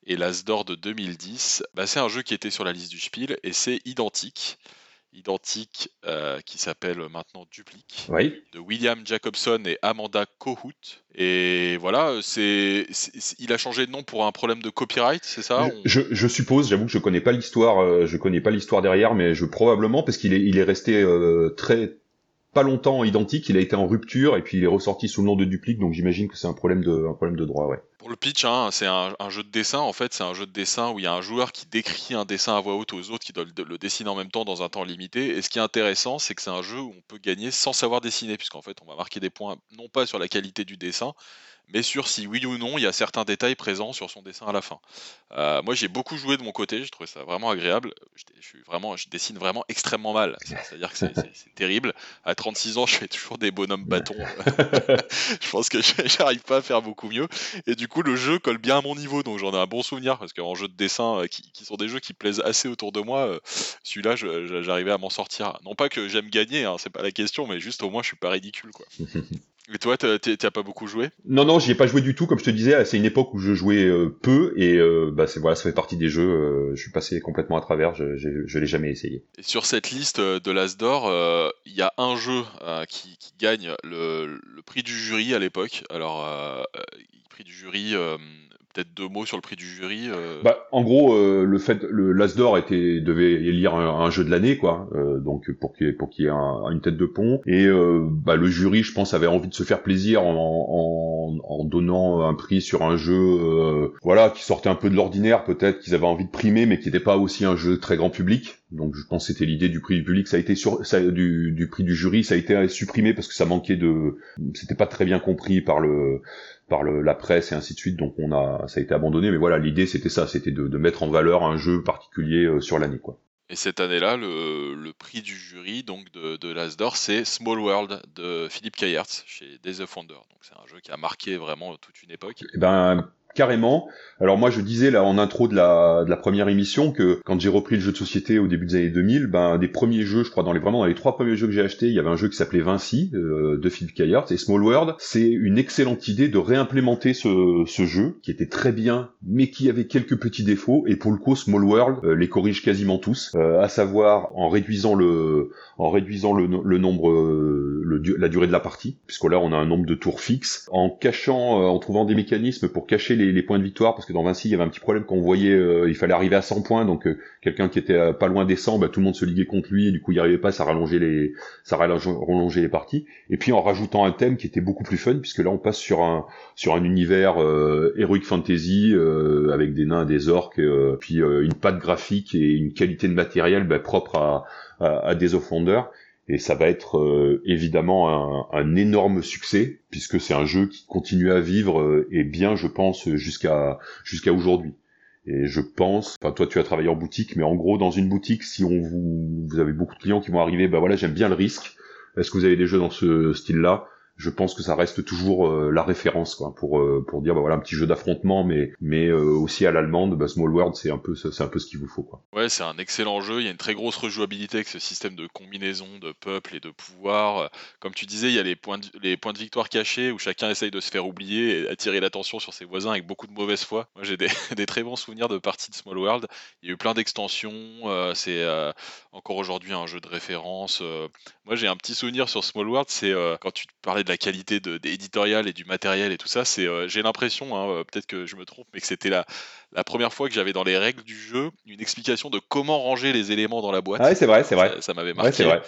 Et l'Asdor de 2010, bah, c'est un jeu qui était sur la liste du Spiel et c'est identique. Identique euh, qui s'appelle maintenant Duplique de William Jacobson et Amanda Kohut. Et voilà, c'est, il a changé de nom pour un problème de copyright, c'est ça je, suppose, j'avoue que je connais pas l'histoire, euh, je connais pas l'histoire derrière, mais je probablement parce qu'il est, il est resté euh, très pas longtemps identique, il a été en rupture et puis il est ressorti sous le nom de Duplique, donc j'imagine que c'est un problème de un problème de droit, ouais. Pour le pitch, hein, c'est un, jeu de dessin en fait, c'est un jeu de dessin où il y a un joueur qui décrit un dessin à voix haute aux autres qui doivent le, dessiner en même temps dans un temps limité. Et ce qui est intéressant, c'est que c'est un jeu où on peut gagner sans savoir dessiner, puisqu'en fait on va marquer des points non pas sur la qualité du dessin, mais sur si oui ou non il y a certains détails présents sur son dessin à la fin. Euh, moi j'ai beaucoup joué de mon côté, j'ai trouvé ça vraiment agréable. Je, suis vraiment, je dessine vraiment extrêmement mal, c'est-à-dire que c'est terrible. À 36 ans, je fais toujours des bonhommes bâtons. je pense que j'arrive pas à faire beaucoup mieux. Et du coup, le jeu colle bien à mon niveau, donc j'en ai un bon souvenir parce qu'en jeu de dessin, euh, qui, sont des jeux qui plaisent assez autour de moi, euh, celui-là, j'arrivais à m'en sortir. Non pas que j'aime gagner, hein, c'est pas la question, mais juste au moins je suis pas ridicule, quoi. Et toi, t'as pas beaucoup joué? Non, non, j'y ai pas joué du tout. Comme je te disais, c'est une époque où je jouais euh, peu et euh, bah, voilà, ça fait partie des jeux. Euh, je suis passé complètement à travers. Je, je, l'ai jamais essayé. Et sur cette liste de l'Asdor, il y a un jeu qui, gagne le, le, prix du jury à l'époque. Alors, prix du jury peut-être deux mots sur le prix du jury. Euh. Bah, en gros, euh, le fait, le l'Asdor était devait élire un, jeu de l'année, quoi. Euh, donc pour qu'il pour qu'il y ait une tête de pont. Et bah, le jury, je pense, avait envie de se faire plaisir en, en, donnant un prix sur un jeu, voilà, qui sortait un peu de l'ordinaire, peut-être qu'ils avaient envie de primer, mais qui n'était pas aussi un jeu très grand public. Donc je pense que c'était l'idée du prix du public. Ça a été sur, du, du prix du jury, ça a été supprimé parce que ça manquait de, c'était pas très bien compris par le par la presse et ainsi de suite, donc on a, ça a été abandonné. Mais voilà, l'idée c'était ça, c'était de, mettre en valeur un jeu particulier euh, sur l'année, quoi. Et cette année-là, le, prix du jury donc de, de l'Asdor, c'est Small World de Philippe Kayertz chez Days of Wonder. Donc c'est un jeu qui a marqué vraiment toute une époque. Et eh ben carrément. Alors moi je disais là en intro de la, première émission que quand j'ai repris le jeu de société au début des années 2000, ben des premiers jeux, je crois dans les vraiment trois premiers jeux que j'ai achetés, il y avait un jeu qui s'appelait Vinci euh, de Philip Kayert et Small World. C'est une excellente idée de réimplémenter ce, jeu qui était très bien, mais qui avait quelques petits défauts. Et pour le coup, Small World euh, les corrige quasiment tous, euh, à savoir en réduisant le nombre la durée de la partie, puisque là on a un nombre de tours fixe, en cachant, en trouvant des mécanismes pour cacher les, les, points de victoire parce que dans Vinci il y avait un petit problème. Qu'on voyait euh, il fallait arriver à 100 points donc euh, quelqu'un qui était euh, pas loin des 100 bah, tout le monde se liguait contre lui et du coup il n'y arrivait pas ça rallongeait les ça rallongeait les parties. Et puis en rajoutant un thème qui était beaucoup plus fun puisque là on passe sur un sur un univers heroic fantasy avec des nains des orques puis une patte graphique et une qualité de matériel bah, propre à, à, à des offenders et ça va être euh, évidemment un, énorme succès puisque c'est un jeu qui continue à vivre euh, et bien je pense jusqu'à jusqu'à aujourd'hui. Et je pense, enfin toi tu as travaillé en boutique, mais en gros dans une boutique, si on vous, vous avez beaucoup de clients qui vont arriver, bah voilà j'aime bien le risque. Est-ce que vous avez des jeux dans ce style-là? Je pense que ça reste toujours euh, la référence pour euh, pour dire bah voilà un petit jeu d'affrontement mais mais euh, aussi à l'allemande bah, Small World c'est un peu c'est un peu ce qu'il vous faut quoi. Ouais, c'est un excellent jeu, il y a une très grosse rejouabilité avec ce système de combinaison de peuple et de pouvoir. Comme tu disais, il y a les points de, les points de victoire cachés où chacun essaye de se faire oublier et attirer l'attention sur ses voisins avec beaucoup de mauvaise foi. Moi, j'ai des, des, très bons souvenirs de parties de Small World. Il y a eu plein d'extensions, c'est encore aujourd'hui un jeu de référence. Moi, j'ai un petit souvenir sur Small World, c'est quand tu parlais de la qualité de, éditoriale et du matériel et tout ça, c'est, euh, j'ai l'impression, hein, euh, peut-être que je me trompe, mais que c'était la, la première fois que j'avais dans les règles du jeu une explication de comment ranger les éléments dans la boîte. Ah ouais, c'est vrai, c'est vrai. Ça, m'avait marqué. vrai.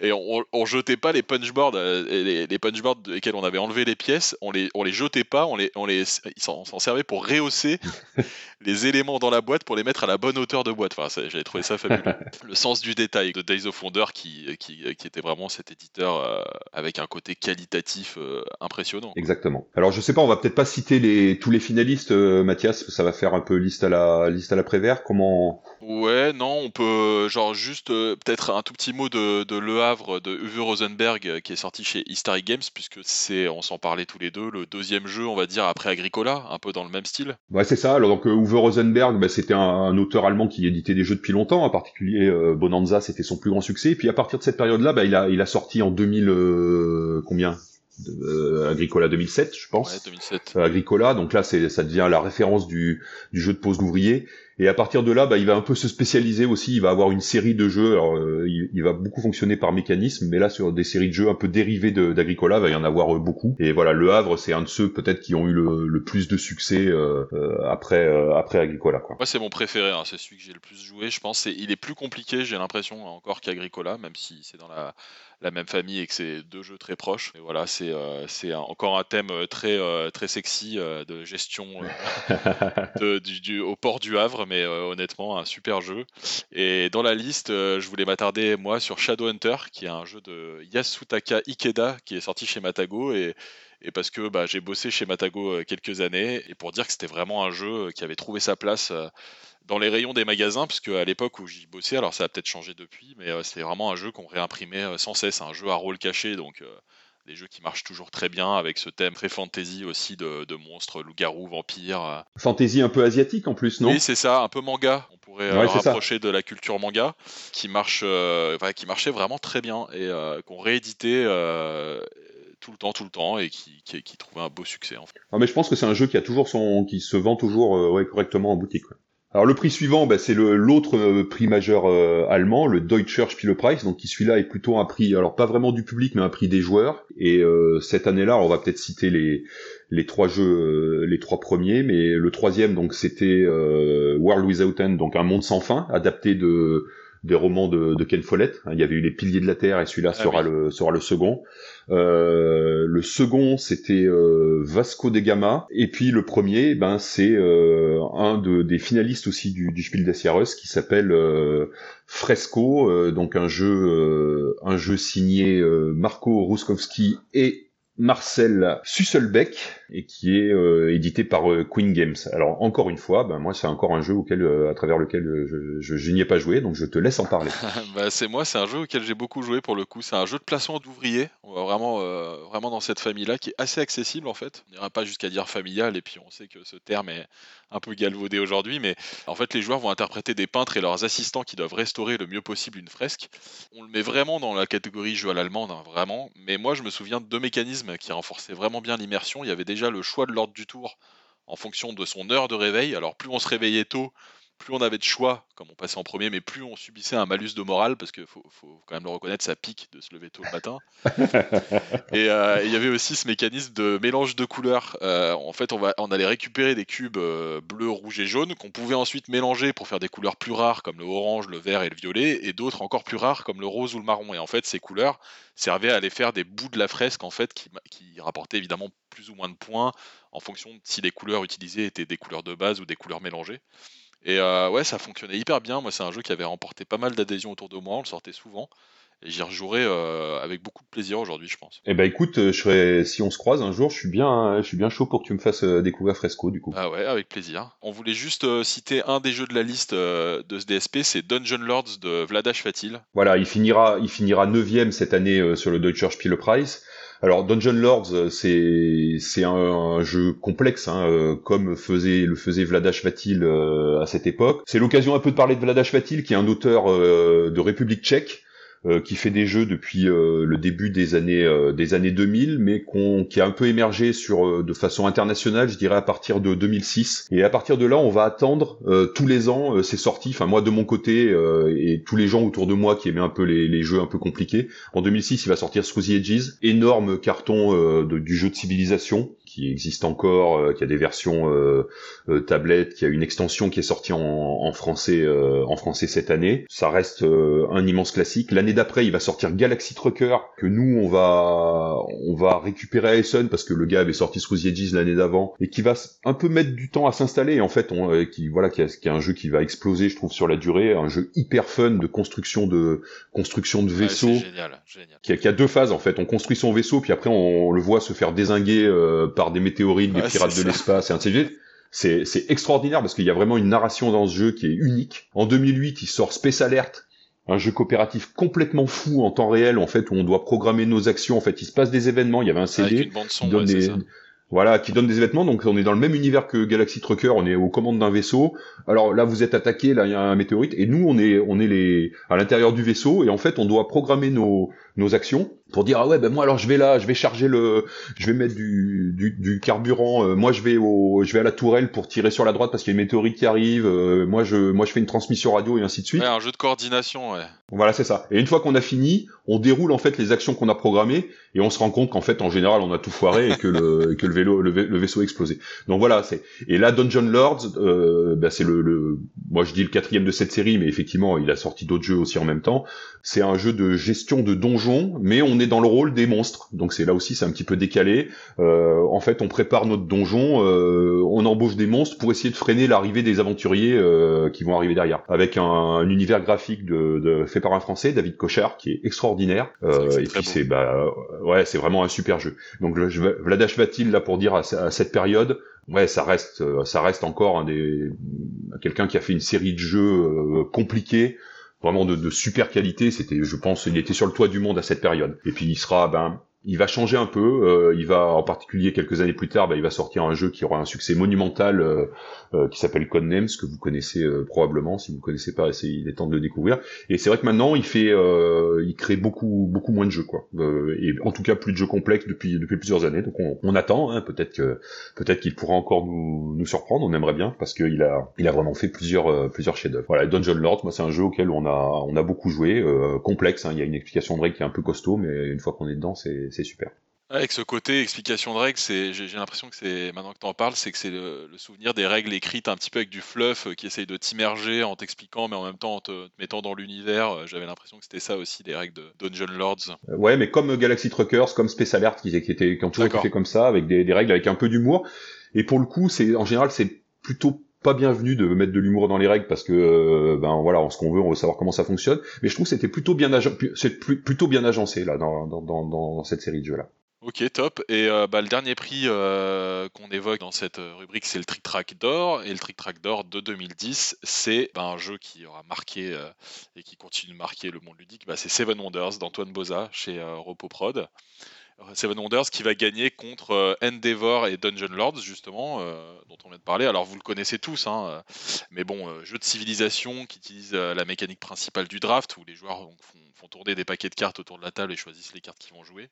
Et on, on, jetait pas les punchboards, euh, les, les punchboards desquels on avait enlevé les pièces, on les, on les jetait pas, on les, on les, ils s'en, servait pour rehausser les éléments dans la boîte pour les mettre à la bonne hauteur de boîte. Enfin, j'avais trouvé ça fabuleux. Le sens du détail de Days of Wonder qui, qui, qui était vraiment cet éditeur euh, avec un côté qualitatif euh, impressionnant. Exactement. Alors je sais pas, on va peut-être pas citer les, tous les finalistes, Mathias, ça va faire un peu liste à la liste à la Prévert Comment Ouais, non, on peut genre juste peut-être un tout petit mot de, de, Le Havre de Uwe Rosenberg qui est sorti chez Historic Games puisque c'est, on s'en parlait tous les deux, le deuxième jeu, on va dire après Agricola, un peu dans le même style. Ouais, c'est ça. Alors donc Uwe Rosenberg, bah, c'était un, auteur allemand qui éditait des jeux depuis longtemps, en particulier Bonanza, c'était son plus grand succès. Et puis à partir de cette période-là, bah, il a il a sorti en 2000 combien? Euh, Agricola 2007, je pense. Ouais, 2007. Euh, Agricola, donc là, c'est, ça devient la référence du, du jeu de pose d'ouvrier. Et à partir de là, bah, il va un peu se spécialiser aussi. Il va avoir une série de jeux. Alors, euh, il, va beaucoup fonctionner par mécanisme, mais là, sur des séries de jeux un peu dérivés d'Agricola, il va y en avoir beaucoup. Et voilà, Le Havre, c'est un de ceux peut-être qui ont eu le, plus de succès euh, après après Agricola. Quoi. Moi, c'est mon préféré. Hein. C'est celui que j'ai le plus joué. Je pense. il est plus compliqué, j'ai l'impression, encore qu'Agricola, même si c'est dans la la même famille et que c'est deux jeux très proches. Et voilà, c'est euh, c'est encore un thème euh, très euh, très sexy de gestion du, au port du Havre, mais honnêtement un super jeu. Et dans la liste, je voulais m'attarder moi sur Shadowhunter, qui est un jeu de Yasutaka Ikeda qui est sorti chez Matago et parce que bah, j'ai bossé chez Matago quelques années, et pour dire que c'était vraiment un jeu qui avait trouvé sa place dans les rayons des magasins, puisque à l'époque où j'y bossais, alors ça a peut-être changé depuis, mais euh, c'est vraiment un jeu qu'on réimprimait euh, sans cesse, un jeu à rôle caché, donc euh, des jeux qui marchent toujours très bien avec ce thème très fantasy aussi de, monstres, loups-garous, vampires. Fantasy un peu asiatique en plus, non? Oui, c'est ça, un peu manga. On pourrait rapprocher de la culture manga, qui marche, qui marchait vraiment très bien et qu'on rééditait tout le temps, tout le temps, et qui, qui, trouvait un beau succès. En fait. Ah, mais je pense que c'est un jeu qui a toujours son, qui se vend toujours correctement en boutique. Alors le prix suivant, bah, c'est l'autre euh, prix majeur euh, allemand, le Deutscher Spielepreis, donc qui celui-là est plutôt un prix, alors pas vraiment du public, mais un prix des joueurs. Et euh, cette année-là, on va peut-être citer les les trois jeux, les trois premiers, mais le troisième, donc c'était World Without End, donc un monde sans fin, adapté de des romans de, de Ken Follett. Il y avait eu les Piliers de la Terre et celui-là ah sera le sera le second. Euh, le second, c'était euh, Vasco de Gama. Et puis le premier, ben c'est euh, un de, des finalistes aussi du, du Spiel des Jahres qui s'appelle Fresco, donc un jeu un jeu signé Marco Ruskowski et Marcel Susselbeck et qui est euh, édité par euh, Queen Games. Alors encore une fois, ben moi c'est encore un jeu auquel, euh, à travers lequel je, je, n'y ai pas joué, donc je te laisse en parler. bah, c'est moi, c'est un jeu auquel j'ai beaucoup joué pour le coup. C'est un jeu de placement d'ouvriers. On va vraiment, vraiment dans cette famille-là qui est assez accessible en fait. On n'ira pas jusqu'à dire familial et puis on sait que ce terme est un peu galvaudé aujourd'hui, mais en fait les joueurs vont interpréter des peintres et leurs assistants qui doivent restaurer le mieux possible une fresque. On le met vraiment dans la catégorie jeu à l'allemande, hein, vraiment. Mais moi je me souviens de deux mécanismes qui renforçaient vraiment bien l'immersion. Il y avait déjà le choix de l'ordre du tour en fonction de son heure de réveil. Alors plus on se réveillait tôt, plus on avait de choix, comme on passait en premier, mais plus on subissait un malus de morale, parce qu'il faut, quand même le reconnaître, ça pique de se lever tôt le matin. Euh, et il y avait aussi ce mécanisme de mélange de couleurs. Euh, en fait, on, va, on allait récupérer des cubes euh, bleus, rouges et jaunes, qu'on pouvait ensuite mélanger pour faire des couleurs plus rares, comme le orange, le vert et le violet, et d'autres encore plus rares, comme le rose ou le marron. Et en fait, ces couleurs servaient à aller faire des bouts de la fresque, en fait, qui, qui rapportaient évidemment plus ou moins de points, en fonction de si les couleurs utilisées étaient des couleurs de base ou des couleurs mélangées. Et euh, ouais, ça fonctionnait hyper bien. Moi, c'est un jeu qui avait remporté pas mal d'adhésions autour de moi. On le sortait souvent. Et j'y rejouerai euh, avec beaucoup de plaisir aujourd'hui, je pense. Eh ben écoute, euh, je serais, si on se croise un jour, je suis bien, je suis bien chaud pour que tu me fasses découvrir Fresco du coup. Ah ouais, avec plaisir. On voulait juste citer un des jeux de la liste de ce DSP, c'est Dungeon Lords de Vladash Fatil. Voilà, il finira, il finira neuvième cette année sur le Deutscher Spielepreis. Alors Dungeon Lords, euh, c'est c'est un, jeu complexe, hein, euh, comme faisait le faisait Vladash Vatil euh, à cette époque. C'est l'occasion un peu de parler de Vladash Vatil, qui est un auteur de République Tchèque, euh, qui fait des jeux depuis euh, le début des années euh, des années 2000, mais qui a un peu émergé sur de façon internationale, je dirais à partir de 2006. Et à partir de là, on va attendre tous les ans ces sorties. Enfin moi de mon côté et tous les gens autour de moi qui aimaient un peu les, jeux un peu compliqués. En 2006, il va sortir Through Edges, énorme carton du jeu de civilisation qui existe encore, euh, qui a des versions euh, euh, tablettes, qui a une extension qui est sortie en, français en français cette année. Ça reste un immense classique. L'année d'après, il va sortir Galaxy Trucker que nous on va on va récupérer à Essen parce que le gars avait sorti Through the l'année d'avant et qui va un peu mettre du temps à s'installer. En fait, on, qui voilà, qui, a, un jeu qui va exploser, je trouve, sur la durée, un jeu hyper fun de construction de construction de vaisseaux. génial, génial. Qui, a, qui, a, deux phases en fait. On construit son vaisseau, puis après on, le voit se faire désinguer par des météorites, des pirates de l'espace et un de C'est extraordinaire parce qu'il y a vraiment une narration dans ce jeu qui est unique. En 2008, il sort Space Alert, un jeu coopératif complètement fou en temps réel en fait où on doit programmer nos actions. En fait, il se passe des événements. Il y avait un CD qui donne des, voilà, qui donne des événements. Donc on est dans le même univers que Galaxy Trucker, on est aux commandes d'un vaisseau. Alors là vous êtes attaqué, là il y a un météorite, et nous on est on est les à l'intérieur du vaisseau et en fait on doit programmer nos nos actions pour dire ah ouais ben moi alors je vais là je vais charger le je vais mettre du, du, du carburant euh, moi je vais au je vais à la tourelle pour tirer sur la droite parce qu'il y a une météorite qui arrive euh, moi je moi je fais une transmission radio et ainsi de suite. Ouais, un jeu de coordination ouais. Voilà c'est ça. Et une fois qu'on a fini on déroule en fait les actions qu'on a programmées et on se rend compte qu'en fait en général on a tout foiré et que le que le vélo le, vaisseau a explosé. Donc voilà c'est et là Dungeon Lords euh, ben c'est le, le moi je dis le quatrième de cette série mais effectivement il a sorti d'autres jeux aussi en même temps. C'est un jeu de gestion de donjons mais on est dans le rôle des monstres. Donc c'est là aussi c'est un petit peu décalé. Euh, en fait, on prépare notre donjon, euh, on embauche des monstres pour essayer de freiner l'arrivée des aventuriers euh, qui vont arriver derrière. Avec un, univers graphique de, fait par un Français, David Cochard, qui est extraordinaire. et puis c'est bah ouais, c'est vraiment un super jeu. Donc je, Vladash va-t-il là pour dire à, cette période, ouais, ça reste, ça reste encore un des quelqu'un qui a fait une série de jeux compliqués, vraiment de, super qualité. C'était, je pense, il était sur le toit du monde à cette période. Et puis il sera, ben, il va changer un peu. Euh, il va, en particulier quelques années plus tard, bah, il va sortir un jeu qui aura un succès monumental euh, euh, qui s'appelle Codenames, que vous connaissez probablement. Si vous ne connaissez pas, il est temps de le découvrir. Et c'est vrai que maintenant, il fait, il crée beaucoup, beaucoup moins de jeux, quoi. et en tout cas, plus de jeux complexes depuis depuis plusieurs années. Donc on, attend. Hein, peut-être que peut-être qu'il pourra encore nous, nous surprendre. On aimerait bien parce qu'il a, il a vraiment fait plusieurs plusieurs chefs-d'œuvre. Voilà, Dungeon Lord, moi, c'est un jeu auquel on a on a beaucoup joué, complexe. Hein. il y a une explication de règles qui est un peu costaud, mais une fois qu'on est dedans, c'est c'est super. Avec ce côté explication de règles, c'est, j'ai, l'impression que c'est, maintenant que tu en parles, c'est que c'est le, souvenir des règles écrites un petit peu avec du fluff euh, qui essaye de t'immerger en t'expliquant, mais en même temps en te, mettant dans l'univers. Euh, j'avais l'impression que c'était ça aussi, les règles de Dungeon Lords. Euh, ouais, mais comme Galaxy Truckers, comme Space Alert, qui, qui, étaient, qui ont toujours été fait comme ça, avec des, des, règles avec un peu d'humour. Et pour le coup, c'est en général, c'est plutôt pas bienvenu de mettre de l'humour dans les règles parce que euh, ben voilà, ce qu'on veut, on veut savoir comment ça fonctionne. Mais je trouve que c'était plutôt bien agencé là dans cette série de jeux là. Ok, top. Et euh, bah, le dernier prix euh, qu'on évoque dans cette rubrique, c'est le Trick Track d'or. Et le Trick Track d'or de 2010, c'est bah, un jeu qui aura marqué et qui continue de marquer le monde ludique. Bah, c'est Seven Wonders d'Antoine Boza chez RepoProd. Seven Wonders qui va gagner contre euh, Endeavor et Dungeon Lords justement euh, dont on vient de parler. Alors vous le connaissez tous, hein, euh, mais bon, jeu de civilisation qui utilise la mécanique principale du draft où les joueurs font, font, tourner des paquets de cartes autour de la table et choisissent les cartes qu'ils vont jouer.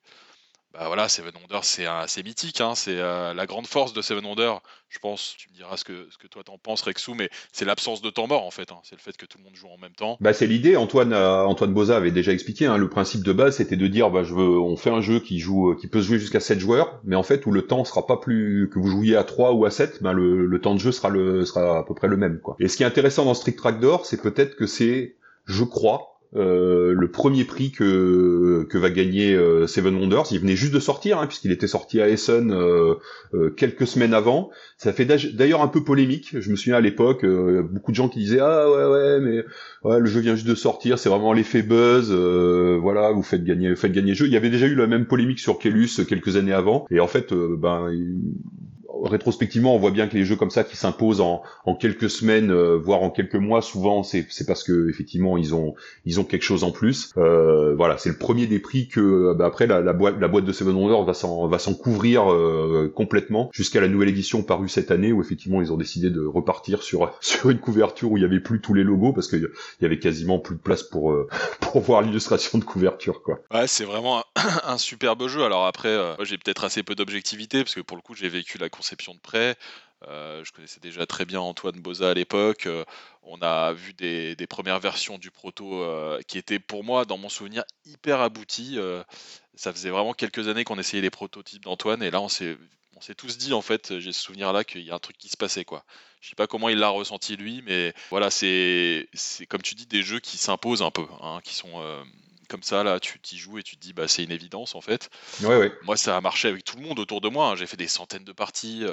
Bah voilà, Seven Wonders, c'est assez mythique. Hein, c'est euh, la grande force de Seven Wonders. Je pense, tu me diras ce que, ce que toi t'en penses, Rexou, mais c'est l'absence de temps mort en fait. Hein. c'est le fait que tout le monde joue en même temps. Bah c'est l'idée. Antoine, euh, Antoine Boza avait déjà expliqué. Hein, le principe de base, c'était de dire, bah je veux, on fait un jeu qui joue, qui peut se jouer jusqu'à 7 joueurs, mais en fait où le temps sera pas plus que vous jouiez à 3 ou à 7, bah le, le temps de jeu sera le sera à peu près le même. Quoi. Et ce qui est intéressant dans Strict Track d'or, c'est peut-être que c'est, je crois, euh, le premier prix que, que va gagner euh, Seven Wonders. Il venait juste de sortir, hein, puisqu'il était sorti à Essen euh, quelques semaines avant. Ça fait d'ailleurs un peu polémique. Je me souviens à l'époque, beaucoup de gens qui disaient ah ouais ouais mais ouais, le jeu vient juste de sortir, c'est vraiment l'effet buzz. voilà, vous faites gagner, faites gagner le jeu. Il y avait déjà eu la même polémique sur Kelus quelques années avant. Et en fait, ben rétrospectivement, on voit bien que les jeux comme ça qui s'imposent en, quelques semaines, euh, voire en quelques mois, souvent c'est parce que effectivement ils ont quelque chose en plus. Euh, voilà, c'est le premier des prix que euh, bah, après la, boîte de Seven Wonders va s'en couvrir complètement jusqu'à la nouvelle édition parue cette année où effectivement ils ont décidé de repartir sur une couverture où il y avait plus tous les logos parce qu'il y avait quasiment plus de place pour voir l'illustration de couverture quoi. Ouais, c'est vraiment un, superbe jeu. Alors après, j'ai peut-être assez peu d'objectivité parce que pour le coup j'ai vécu la de près. Euh, je connaissais déjà très bien Antoine Boza à l'époque. Euh, on a vu des, premières versions du proto euh, qui étaient pour moi, dans mon souvenir, hyper abouties. ça faisait vraiment quelques années qu'on essayait les prototypes d'Antoine et là on s'est on s'est tous dit en fait, j'ai ce souvenir là qu'il y a un truc qui se passait quoi. Je sais pas comment il l'a ressenti lui, mais voilà, c'est comme tu dis des jeux qui s'imposent un peu, hein, qui sont comme ça, là, tu t'y joues et tu te dis, bah, c'est une évidence en fait. Ouais, ouais. Moi, ça a marché avec tout le monde autour de moi. Hein. J'ai fait des centaines de parties.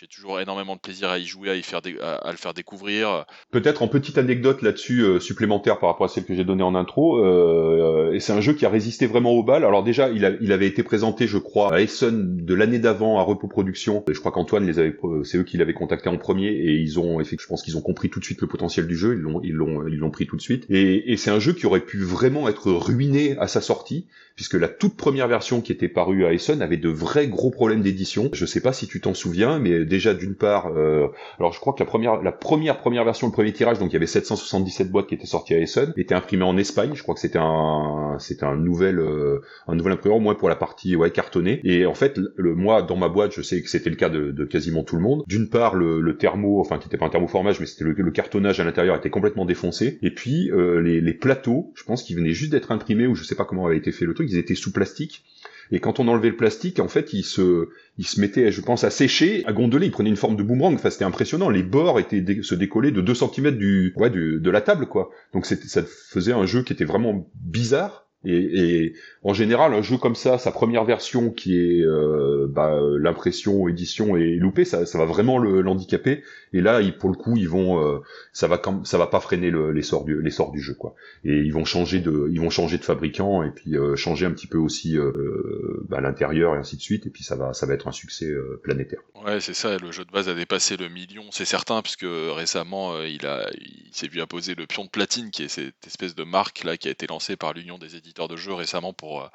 Euh, j'ai toujours énormément de plaisir à y jouer, à, y faire à, le faire découvrir. Peut-être en petite anecdote là-dessus euh, supplémentaire par rapport à celle que j'ai donnée en intro, euh, et c'est un jeu qui a résisté vraiment au balles. Alors déjà, il, avait été présenté, je crois, à Essen de l'année d'avant à Repos Production. Je crois qu'Antoine les avait, c'est eux qui l'avaient contacté en premier, et ils ont, je pense qu'ils ont compris tout de suite le potentiel du jeu. Ils l'ont, ils l'ont, ils l'ont pris tout de suite. Et, et c'est un jeu qui aurait pu vraiment être ruiné à sa sortie, puisque la toute première version qui était parue à Essen avait de vrais gros problèmes d'édition. Je sais pas si tu t'en souviens, mais déjà d'une part, euh, alors je crois que la première, la première première version, le premier tirage, donc il y avait 777 boîtes qui étaient sorties à Essen, était imprimé en Espagne. Je crois que c'était un, c'était un nouvel, euh, un nouvel imprimeur, au moins pour la partie ouais cartonnée. Et en fait, le moi dans ma boîte, je sais que c'était le cas de, quasiment tout le monde. D'une part, le, thermo, enfin qui était pas un thermoformage, mais c'était le, le, cartonnage à l'intérieur était complètement défoncé. Et puis euh, les, plateaux, je pense qu'ils venaient juste d'être imprimés ou je sais pas comment avait été fait le truc, ils étaient sous plastique et quand on enlevait le plastique, en fait, il se, il se mettait, je pense, à sécher, à gondoler. Il prenait une forme de boomerang. Enfin, c'était impressionnant. Les bords étaient se décollaient de 2 cm du, ouais, du, de la table, quoi. Donc ça faisait un jeu qui était vraiment bizarre et, et, en général, un jeu comme ça, sa première version qui est euh, bah, l'impression édition est loupée, ça, ça va vraiment l'handicaper. et là, ils, pour le coup, ils vont, euh, ça va comme, ça va pas freiner l'essor du l'essor du jeu, quoi. Et ils vont changer de, ils vont changer de fabricant et puis euh, changer un petit peu aussi euh, bah, l'intérieur et ainsi de suite. Et puis ça va, ça va être un succès planétaire. Ouais, c'est ça. Le jeu de base a dépassé le million, c'est certain, puisque récemment, il a, il s'est vu imposer le pion de platine, qui est cette espèce de marque là qui a été lancée par l'Union des éditeurs de jeux récemment pour euh,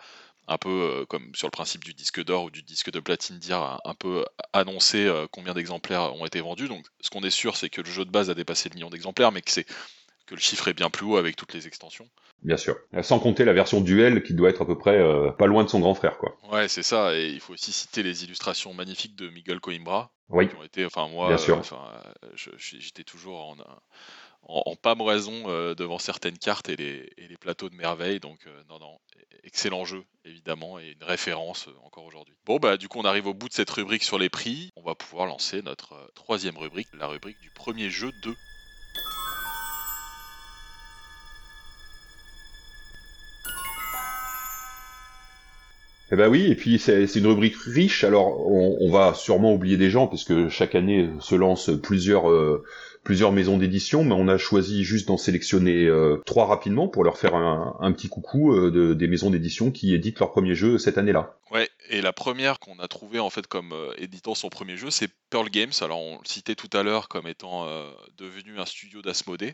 un peu euh, comme sur le principe du disque d'or ou du disque de platine, dire un peu annoncer euh, combien d'exemplaires ont été vendus. Donc ce qu'on est sûr, c'est que le jeu de base a dépassé le million d'exemplaires, mais que c'est que le chiffre est bien plus haut avec toutes les extensions. Bien sûr. Sans compter la version duel qui doit être à peu près pas loin de son grand frère, quoi. Ouais, c'est ça. Et il faut aussi citer les illustrations magnifiques de Miguel Coimbra. Oui. Qui ont été, enfin moi, Bien sûr. j'étais toujours en, en, en pâmoison euh, devant certaines cartes et les, plateaux de merveille. Donc, euh, non, non, excellent jeu, évidemment, et une référence euh, encore aujourd'hui. Bon, bah, du coup, on arrive au bout de cette rubrique sur les prix. On va pouvoir lancer notre troisième rubrique, la rubrique du premier jeu de. Eh ben oui, et puis c'est une rubrique riche. Alors on, va sûrement oublier des gens parce que chaque année se lancent plusieurs plusieurs maisons d'édition, mais on a choisi juste d'en sélectionner euh, trois rapidement pour leur faire un, petit coucou euh, de, des maisons d'édition qui éditent leur premier jeu cette année-là. Ouais, et la première qu'on a trouvée en fait comme euh, éditant son premier jeu, c'est Pearl Games. Alors on le citait tout à l'heure comme étant devenu un studio d'Asmodée.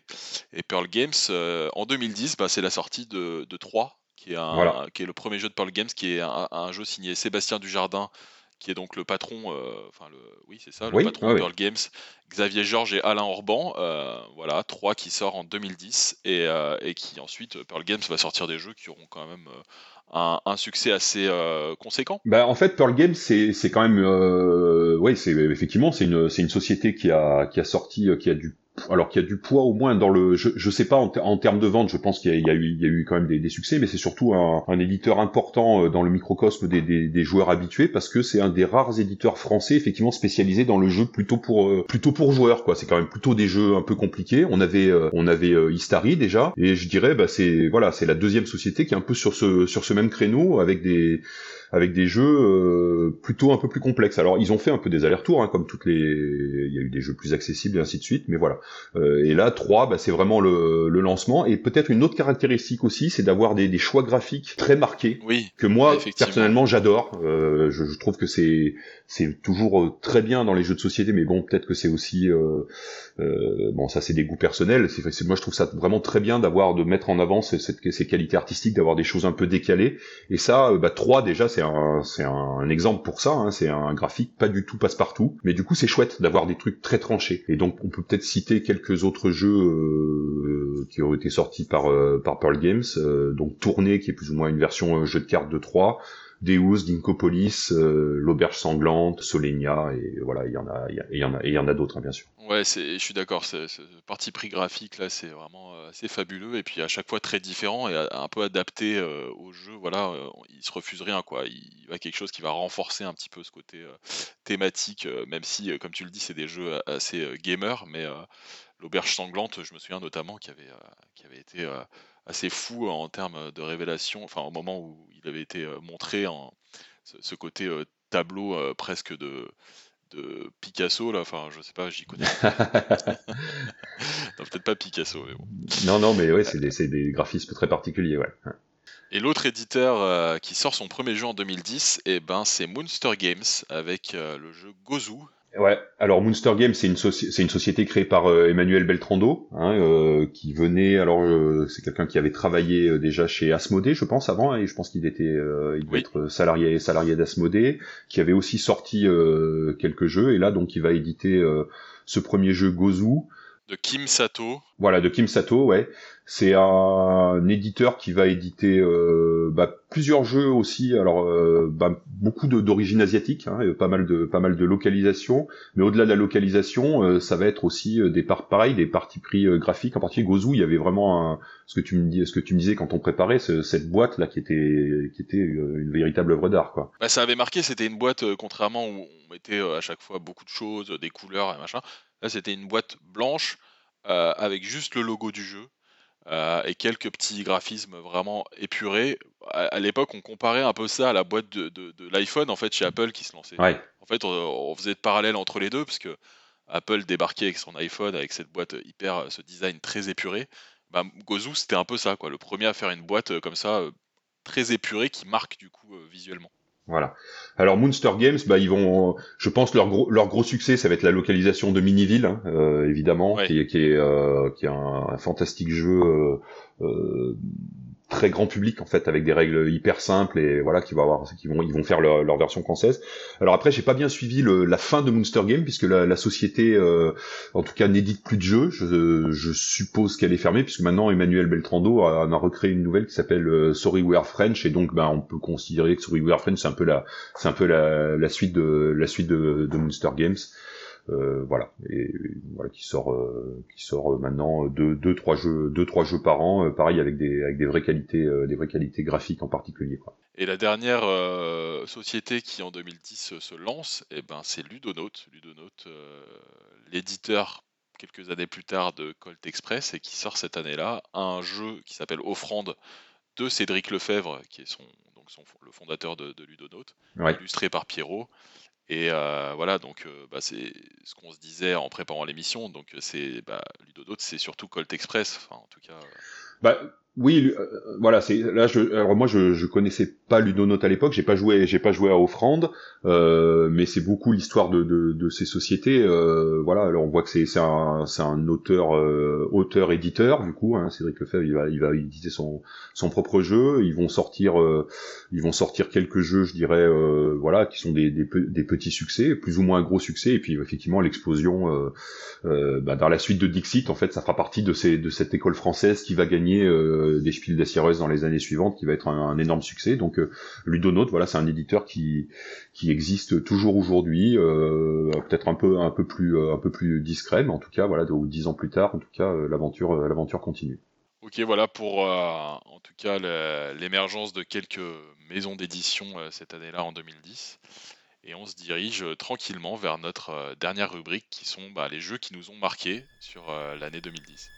Et Pearl Games, en 2010, bah, c'est la sortie de, de 3, qui est, un, qui est le premier jeu de Pearl Games, qui est un, un jeu signé Sébastien Dujardin qui est donc le patron, euh, enfin le, oui c'est ça, le patron de Girl Games, Xavier Georges et Alain Orban, euh, voilà, trois qui sort en 2010 et, euh, et, qui ensuite Pearl Games va sortir des jeux qui auront quand même un, un, succès assez conséquent. Bah en fait Pearl Games c'est c'est quand même, oui c'est effectivement c'est une c'est une société qui a qui a sorti qui a du alors qu'il y a du poids au moins dans le, je, je sais pas en, termes de vente, je pense qu'il y, a eu, il y a eu quand même des, succès, mais c'est surtout un, un, éditeur important euh, dans le microcosme des, des, des joueurs habitués parce que c'est un des rares éditeurs français effectivement spécialisés dans le jeu plutôt pour euh, plutôt pour joueurs quoi. C'est quand même plutôt des jeux un peu compliqués. On avait euh, on avait Istari déjà et je dirais bah c'est voilà c'est la deuxième société qui est un peu sur ce sur ce même créneau avec des avec des jeux euh, plutôt un peu plus complexes. Alors ils ont fait un peu des allers-retours, hein, comme toutes les, il y a eu des jeux plus accessibles et ainsi de suite, mais voilà. Euh, et là, 3, bah, c'est vraiment le, le, lancement. Et peut-être une autre caractéristique aussi, c'est d'avoir des, des, choix graphiques très marqués, oui, que moi personnellement j'adore. Euh, je, je, trouve que c'est c'est toujours euh, très bien dans les jeux de société, mais bon, peut-être que c'est aussi euh, euh, bon, ça c'est des goûts personnels. Moi je trouve ça vraiment très bien d'avoir de mettre en avant ces, qualités artistiques, d'avoir des choses un peu décalées. Et ça, bah, 3 déjà c'est un c'est un, exemple pour ça. Hein, c'est un graphique pas du tout passe-partout, mais du coup c'est chouette d'avoir des trucs très tranchés. Et donc on peut peut-être citer quelques autres jeux euh, qui ont été sortis par euh, par Pearl Games. Euh, donc Tournée qui est plus ou moins une version jeu de cartes de 3 Deus, Dinkopolis, euh, l'auberge sanglante, Solenia et voilà, il y en a, il y a, y en a d'autres hein, bien sûr. Ouais, je suis d'accord. Ce parti pris graphique là, c'est vraiment euh, assez fabuleux et puis à chaque fois très différent et un peu adapté euh, au jeu. Voilà, il se refuse rien quoi. Il va quelque chose qui va renforcer un petit peu ce côté thématique, même si, comme tu le dis, c'est des jeux assez gamers, mais l'auberge sanglante, je me souviens notamment qui avait été assez fou en termes de révélation, enfin au moment où il avait été montré en ce, côté tableau presque de de Picasso, là, enfin, je sais pas, j'y connais. non, peut-être pas Picasso, mais bon. Non, non, mais ouais, c'est des, des, graphismes très particuliers, ouais. Et l'autre éditeur euh, qui sort son premier jeu en 2010, eh ben, c'est Monster Games avec euh, le jeu Gozu, Ouais, alors Monster Games, c'est une, c'est une société créée par euh, Emmanuel Beltrando, hein, euh, qui venait, alors euh, c'est quelqu'un qui avait travaillé déjà chez Asmodée, je pense, avant, et je pense qu'il était, il devait être salarié, salarié d'Asmodée, qui avait aussi sorti quelques jeux, et là donc il va éditer ce premier jeu Gozu. De Kim Sato. Voilà, de Kim Sato, ouais. C'est un éditeur qui va éditer euh, bah, plusieurs jeux aussi. Alors euh, bah, beaucoup d'origine asiatique, hein, pas mal de localisation. Mais au-delà de la localisation, euh, ça va être aussi des parts pareil, des parties pris graphiques. En particulier Gozu, il y avait vraiment ce que tu me ce que tu me disais quand on préparait cette boîte là qui était une véritable œuvre d'art. Bah, ça avait marqué, c'était une boîte contrairement où on mettait à chaque fois beaucoup de choses, des couleurs et machin. Là, c'était une boîte blanche avec juste le logo du jeu. Euh, et quelques petits graphismes vraiment épurés. À, l'époque, on comparait un peu ça à la boîte de, l'iPhone en fait chez Apple qui se lançait. En fait, on, faisait de parallèle entre les deux parce que Apple débarquait avec son iPhone avec cette boîte hyper, ce design très épuré. Bah, Gozu, c'était un peu ça, quoi. Le premier à faire une boîte euh, comme ça, euh, très épurée, qui marque du coup visuellement. Voilà. Alors Monster Games, bah ils vont, je pense leur gros leur gros succès, ça va être la localisation de Miniville, hein, euh, évidemment, qui, est qui est euh, qui est un, fantastique jeu euh, très grand public en fait avec des règles hyper simples et voilà qui va avoir qui vont ils vont faire leur, leur version française. Alors après j'ai pas bien suivi le, la fin de Monster Game puisque la, la société euh, en tout cas n'édite plus de jeux. Je, je suppose qu'elle est fermée puisque maintenant Emmanuel Beltrando a, a recréé une nouvelle qui s'appelle euh, Sorry We Are French. Et donc ben on peut considérer que Sorry We Are French c'est un peu la c'est un peu la, la suite de la suite de, de Monster Games voilà et voilà qui sort euh, qui sort maintenant deux deux trois jeux deux trois jeux par an euh, pareil avec des avec des vraies qualités des vraies qualités graphiques en particulier quoi. Et la dernière société qui en 2010 se lance, eh ben, c'est Ludonote. Ludonote, l'éditeur quelques années plus tard de Colt Express et qui sort cette année-là un jeu qui s'appelle Offrande de Cédric Lefebvre, qui est son, donc son, le fondateur de, de Ludonote, illustré par Pierrot. Et euh, voilà, donc euh, bah, c'est ce qu'on se disait en préparant l'émission. Donc c'est bah, c'est surtout Colt Express, en tout cas. Bah, oui, euh, voilà, c'est là. Je, alors moi, je, je connaissais pas Ludonote à l'époque. J'ai pas joué, j'ai pas joué à Offrande, euh, mais c'est beaucoup l'histoire de, de, de, ces sociétés. Euh, voilà, alors on voit que c'est c'est un un auteur euh, auteur éditeur du coup. Hein, Cédric Lefebvre, il va il va éditer son son propre jeu. Ils vont sortir euh, ils vont sortir quelques jeux, je dirais, euh, voilà, qui sont des, des, petits succès, plus ou moins gros succès. Et puis effectivement, l'explosion bah, dans la suite de Dixit, en fait, ça fera partie de ces de cette école française qui va gagner des Spiel des dans les années suivantes, qui va être un, énorme succès. Donc euh, Ludonote, voilà, c'est un éditeur qui qui existe toujours aujourd'hui, euh, peut-être un peu un peu plus euh, un peu plus discret, mais en tout cas, voilà, dix ans plus tard, en tout cas, l'aventure l'aventure continue. Ok, voilà pour en tout cas l'émergence de quelques maisons d'édition cette année-là en 2010. Et on se dirige tranquillement vers notre dernière rubrique qui sont bah, les jeux qui nous ont marqués sur l'année 2010.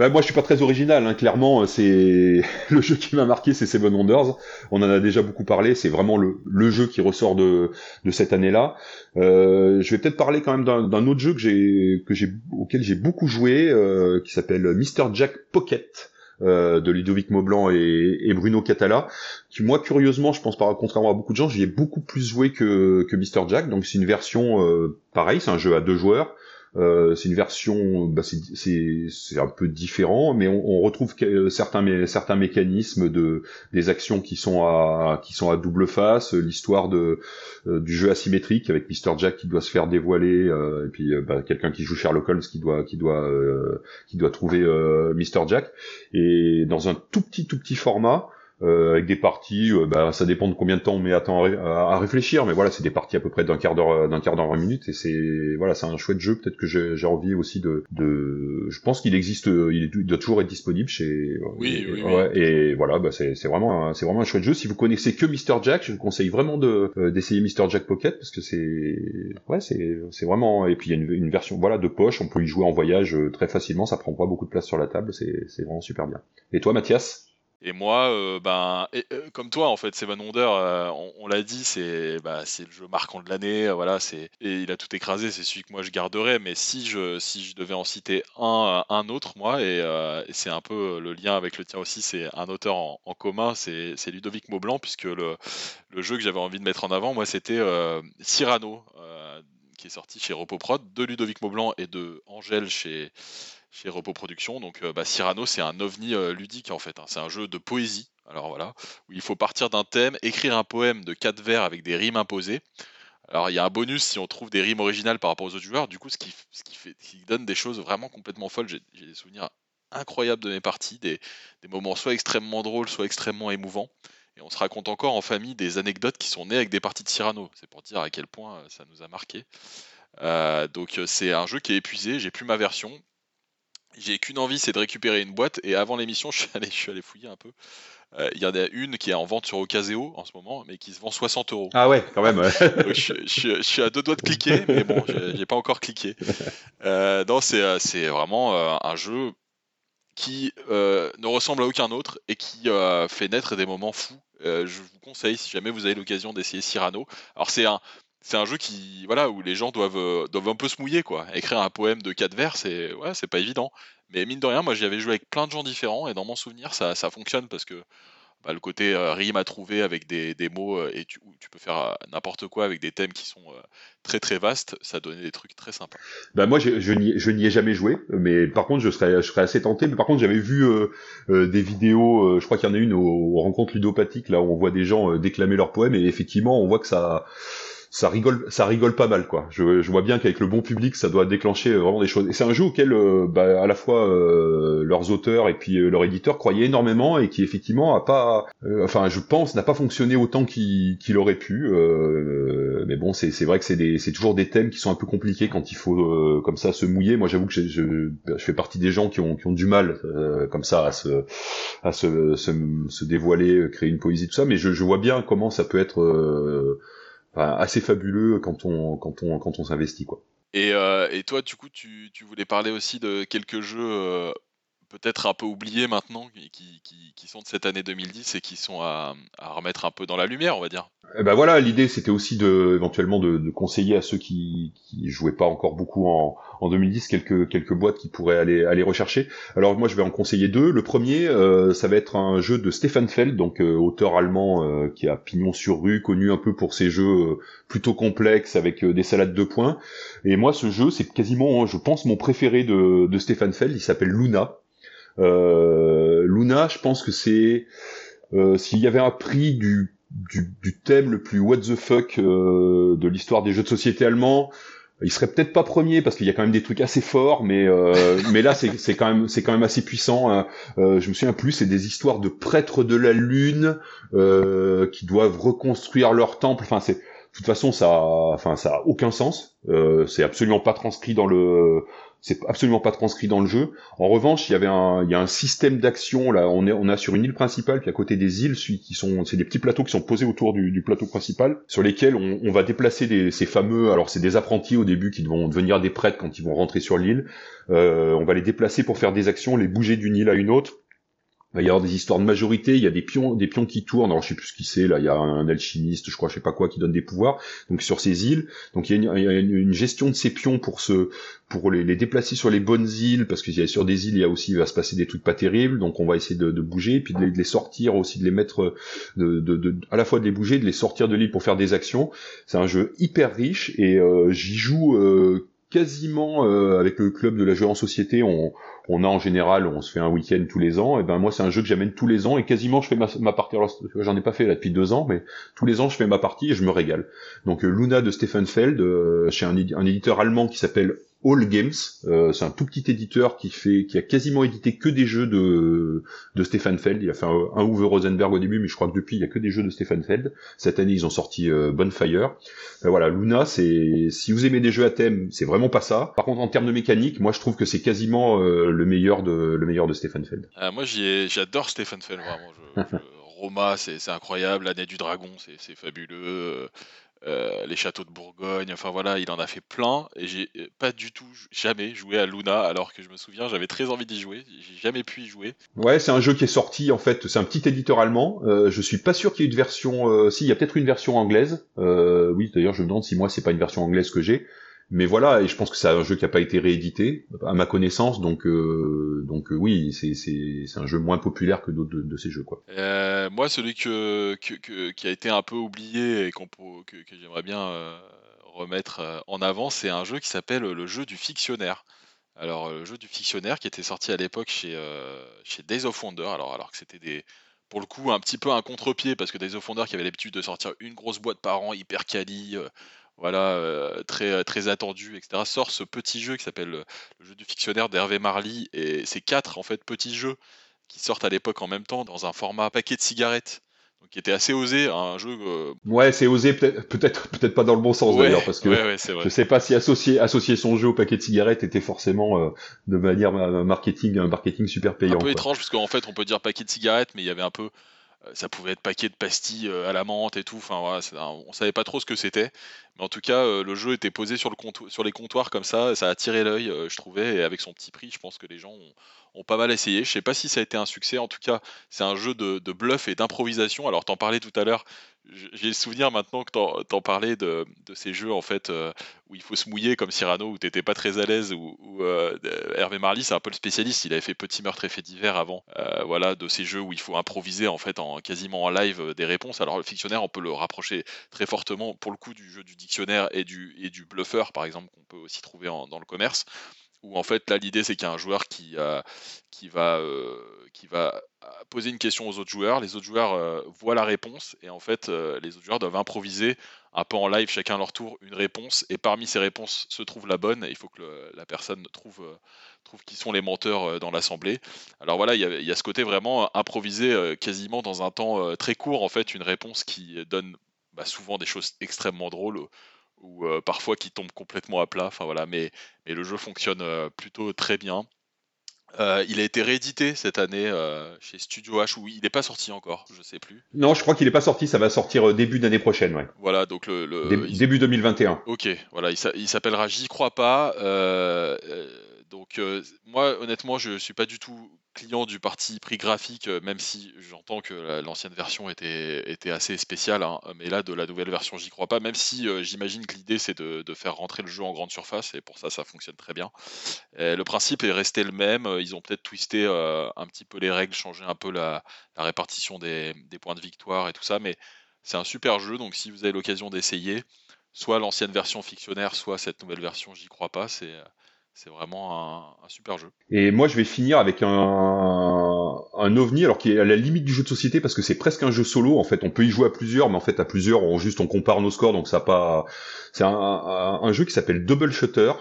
Bah, moi, je suis pas très original. Hein. Clairement, c'est le jeu qui m'a marqué, c'est Seven Wonders. On en a déjà beaucoup parlé. C'est vraiment le, le, jeu qui ressort de, de cette année-là. Euh, je vais peut-être parler quand même d'un autre jeu que j'ai, que j'ai, auquel j'ai beaucoup joué, euh, qui s'appelle Mr. Jack Pocket. Euh, de Ludovic Maublanc et, et, Bruno Catala, qui moi curieusement, je pense pas contrairement à beaucoup de gens, j'y ai beaucoup plus joué que, que Mr. Jack, donc c'est une version euh, pareil, c'est un jeu à deux joueurs, euh, c'est une version, bah, c'est un peu différent, mais on, on retrouve certains, certains mécanismes de des actions qui sont à qui sont à double face, l'histoire de euh, du jeu asymétrique avec Mr Jack qui doit se faire dévoiler euh, et puis bah, quelqu'un qui joue Sherlock Holmes qui doit qui doit qui doit trouver Mr Jack et dans un tout petit tout petit format. Euh, avec des parties, euh, bah, ça dépend de combien de temps on met à, temps à, réfléchir, mais voilà, c'est des parties à peu près d'un quart d'heure, d'un quart d'heure, vingt minutes, et c'est voilà, c'est un chouette jeu. Peut-être que j'ai envie aussi de, de, je pense qu'il existe, il, doit toujours être disponible chez. Oui, et, oui, Et voilà, bah, c'est vraiment, c'est vraiment un chouette jeu. Si vous connaissez que Mr Jack, je vous conseille vraiment de euh, d'essayer Mr Jack Pocket parce que c'est, ouais, c'est c'est vraiment. Et puis il y a une, une, version, voilà, de poche, on peut y jouer en voyage très facilement, ça prend pas beaucoup de place sur la table, c'est c'est vraiment super bien. Et toi, Mathias? Et moi, euh, ben, euh, comme toi, en fait, Seven Wonder, euh, on, l'a dit, c'est bah, le jeu marquant de l'année. voilà, c'est et il a tout écrasé. C'est celui que moi je garderais. Mais si je, si je devais en citer un, un autre, moi, et, c'est un peu le lien avec le tien aussi, c'est un auteur en, commun, c'est Ludovic Maublanc, puisque le, le jeu que j'avais envie de mettre en avant, moi, c'était Cyrano, qui est sorti chez Repoprod, de Ludovic Maublanc et de Angèle chez chez Repos Productions. Donc euh, bah, Cyrano, c'est un ovni euh, ludique en fait. Hein. C'est un jeu de poésie. Alors voilà, où il faut partir d'un thème, écrire un poème de quatre vers avec des rimes imposées. Alors il y a un bonus si on trouve des rimes originales par rapport aux autres joueurs. Du coup, ce qui, ce qui, fait, qui donne des choses vraiment complètement folles. J'ai des souvenirs incroyables de mes parties, des, des, moments soit extrêmement drôles, soit extrêmement émouvants. Et on se raconte encore en famille des anecdotes qui sont nées avec des parties de Cyrano. C'est pour dire à quel point euh, ça nous a marqué. donc c'est un jeu qui est épuisé. J'ai plus ma version. J'ai qu'une envie, c'est de récupérer une boîte. Et avant l'émission, je suis allé, je suis allé fouiller un peu. Euh, il y en a une qui est en vente sur Ocaseo en ce moment, mais qui se vend 60 euros. Ah ouais, quand même. je, suis à deux doigts de cliquer, mais bon, j'ai pas encore cliqué. Euh, non, c'est euh, vraiment un jeu qui ne ressemble à aucun autre et qui fait naître des moments fous. je vous conseille, si jamais vous avez l'occasion d'essayer Cyrano. Alors c'est un, c'est un jeu qui voilà où les gens doivent euh, doivent un peu se mouiller quoi. Écrire un poème de quatre vers, c'est ouais, pas évident. Mais mine de rien, moi j'y avais joué avec plein de gens différents et dans mon souvenir, ça, ça fonctionne parce que bah, le côté euh, rime à trouver avec des, des mots euh, et tu, tu, peux faire n'importe quoi avec des thèmes qui sont très très vastes, ça donnait des trucs très sympas. Bah moi je, n'y ai jamais joué, mais par contre je serais je serais assez tenté. Mais par contre j'avais vu des vidéos, je crois qu'il y en a une aux, aux rencontres ludopathiques là où on voit des gens déclamer leurs poèmes et effectivement on voit que ça ça rigole, ça rigole pas mal quoi. Je, je vois bien qu'avec le bon public, ça doit déclencher euh, vraiment des choses. Et c'est un jeu auquel, euh, bah, à la fois euh, leurs auteurs et puis leur éditeur croyaient énormément et qui effectivement a pas, enfin je pense, n'a pas fonctionné autant qu'il aurait pu. mais bon, c'est vrai que c'est c'est toujours des thèmes qui sont un peu compliqués quand il faut comme ça se mouiller. Moi, j'avoue que je, je, je, fais partie des gens qui ont, qui ont du mal comme ça à se à se, se, se, dévoiler, créer une poésie tout ça. Mais je, je vois bien comment ça peut être assez fabuleux quand on s'investit quoi. Et, euh, et, toi, du coup, tu, tu, voulais parler aussi de quelques jeux euh, peut-être un peu oubliés maintenant, qui, qui, qui, sont de cette année 2010 et qui sont à, à, remettre un peu dans la lumière, on va dire. Eh ben voilà, l'idée c'était aussi de éventuellement de, de, conseiller à ceux qui, qui jouaient pas encore beaucoup en, en 2010 quelques quelques boîtes qui pourraient aller aller rechercher. Alors moi je vais en conseiller deux. Le premier, euh, ça va être un jeu de Stefan Feld, donc euh, auteur allemand euh, qui a pignon sur rue, connu un peu pour ses jeux plutôt complexes avec des salades de points. Et moi ce jeu c'est quasiment, je pense, mon préféré de, de Stefan Feld. Il s'appelle Luna. Luna, je pense que c'est s'il y avait un prix du du, du, thème le plus what the fuck euh, de l'histoire des jeux de société allemands. Il serait peut-être pas premier parce qu'il y a quand même des trucs assez forts, mais euh, mais là c'est c'est quand même c'est quand même assez puissant. Hein. Euh, je me souviens plus, c'est des histoires de prêtres de la lune euh, qui doivent reconstruire leur temple. Enfin c'est de toute façon ça enfin ça a aucun sens. Euh, c'est absolument pas transcrit dans le c'est absolument pas transcrit dans le jeu. En revanche, il y avait un, il y a un système d'action là. On est, on a sur une île principale, puis à côté des îles, qui sont, c'est des petits plateaux qui sont posés autour du, plateau principal, sur lesquels on, va déplacer des, ces fameux. Alors c'est des apprentis au début qui vont devenir des prêtres quand ils vont rentrer sur l'île. Euh, on va les déplacer pour faire des actions, les bouger d'une île à une autre il va y avoir des histoires de majorité, il y a des pions, des pions qui tournent, alors je sais plus ce qui c'est, là, il y a un alchimiste, je crois, je sais pas quoi, qui donne des pouvoirs, donc sur ces îles, donc il y a une, gestion de ces pions pour se, pour les, déplacer sur les bonnes îles, parce que sur des îles, il y a aussi, il va se passer des trucs pas terribles, donc on va essayer de, bouger, puis de les, sortir aussi, de les mettre, de, de, à la fois de les bouger, de les sortir de l'île pour faire des actions. C'est un jeu hyper riche, et euh, j'y joue euh, quasiment euh, avec le club de la jeu en société, on a en général, on se fait un week-end tous les ans. Et ben moi, c'est un jeu que j'amène tous les ans et quasiment je fais ma, partie. J'en ai pas fait là depuis deux ans, mais tous les ans je fais ma partie et je me régale. Donc euh, Luna de Stefan Feld, euh, chez un éditeur allemand qui s'appelle All Games. Euh, c'est un tout petit éditeur qui fait, qui a quasiment édité que des jeux de de Stefan Feld. Il a fait un, un Rosenberg au début, mais je crois que depuis il y a que des jeux de Stefan Feld. Cette année ils ont sorti euh, Bonfire. Ben voilà, Luna, c'est si vous aimez des jeux à thème, c'est vraiment pas ça. Par contre en termes de mécanique, moi je trouve que c'est quasiment euh, le meilleur de le meilleur de Stefan Feld. moi j'adore Stefan Feld vraiment. Roma, c'est incroyable. L'année du dragon, c'est fabuleux. Euh, les châteaux de Bourgogne, enfin voilà, il en a fait plein, et j'ai pas du tout, jamais joué à Luna, alors que je me souviens, j'avais très envie d'y jouer, j'ai jamais pu y jouer. Ouais, c'est un jeu qui est sorti, en fait, c'est un petit éditeur allemand, euh, je suis pas sûr qu'il y ait une version, euh, si, il y a peut-être une version anglaise, euh, oui, d'ailleurs, je me demande si moi, c'est pas une version anglaise que j'ai, mais voilà, et je pense que c'est un jeu qui a pas été réédité, à ma connaissance, donc euh, donc euh, oui, c'est un jeu moins populaire que d'autres de, ces jeux quoi. Euh, moi, celui qui a été un peu oublié et que j'aimerais bien remettre en avant, c'est un jeu qui s'appelle le jeu du fictionnaire. Alors le jeu du fictionnaire qui était sorti à l'époque chez chez Days of Wonder, alors alors que c'était des pour le coup un petit peu un contre-pied parce que Days of Wonder qui avait l'habitude de sortir une grosse boîte par an hyper quali voilà, euh, très, euh, très attendu, etc., sort ce petit jeu qui s'appelle euh, le jeu du fictionnaire d'Hervé Marly. Et c'est quatre en fait petits jeux qui sortent à l'époque en même temps dans un format paquet de cigarettes. Donc, qui était assez osé, un jeu. Ouais, c'est osé, peut-être, peut-être, peut-être pas dans le bon sens d'ailleurs, parce que je sais pas si associer, associer son jeu au paquet de cigarettes était forcément de manière marketing, un marketing super payant. Un peu étrange, parce qu'en fait, on peut dire paquet de cigarettes, mais il y avait un peu ça pouvait être paquet de pastilles euh, à la menthe et tout. Enfin, voilà, on savait pas trop ce que c'était. Mais en tout cas, euh, le jeu était posé sur, sur les comptoirs comme ça. Ça a attiré l'œil, je trouvais. Et avec son petit prix, je pense que les gens ont, pas mal essayé. Je sais pas si ça a été un succès. En tout cas, c'est un jeu de, bluff et d'improvisation. Alors, t'en parlais tout à l'heure j'ai le souvenir maintenant que t'en, en parlais de, ces jeux en fait euh, où il faut se mouiller comme Cyrano où t'étais pas très à l'aise ou euh, Hervé Marly c'est un peu le spécialiste il avait fait Petit meurtre et fait divers avant euh, voilà de ces jeux où il faut improviser en fait en quasiment en live des réponses alors le fictionnaire on peut le rapprocher très fortement pour le coup du jeu du dictionnaire et du et du bluffeur par exemple qu'on peut aussi trouver dans le commerce où en fait là l'idée c'est qu'il y a un joueur qui, va, qui va poser une question aux autres joueurs, les autres joueurs voient la réponse et en fait les autres joueurs doivent improviser un peu en live chacun à leur tour une réponse et parmi ces réponses se trouve la bonne il faut que la personne trouve, trouve qui sont les menteurs dans l'assemblée. Alors voilà, il y, a, ce côté vraiment improvisé quasiment dans un temps très court en fait une réponse qui donne bah, souvent des choses extrêmement drôles ou euh, parfois qui tombe complètement à plat. Enfin voilà, mais, mais le jeu fonctionne euh, plutôt très bien. Euh, il a été réédité cette année chez Studio H, où il n'est pas sorti encore, je sais plus. Non, je crois qu'il n'est pas sorti, ça va sortir début d'année prochaine, ouais. Voilà, donc le. début 2021. Ok, voilà, il s'appellera J'y crois pas. Donc moi honnêtement je suis pas du tout client du parti prix graphique, même si j'entends que l'ancienne version était, était assez spéciale, hein, mais là de la nouvelle version j'y crois pas, même si j'imagine que l'idée c'est de, faire rentrer le jeu en grande surface et pour ça ça fonctionne très bien. le principe est resté le même, ils ont peut-être twisté un petit peu les règles, changé un peu la, répartition des, des, points de victoire et tout ça, mais c'est un super jeu, donc si vous avez l'occasion d'essayer, soit l'ancienne version fictionnaire, soit cette nouvelle version j'y crois pas, c'est c'est vraiment un, super jeu. Et moi, je vais finir avec un, un ovni, alors qui est à la limite du jeu de société parce que c'est presque un jeu solo. En fait, on peut y jouer à plusieurs, mais en fait, à plusieurs, on juste on compare nos scores, donc ça pas. C'est un, un, jeu qui s'appelle Double Shutter.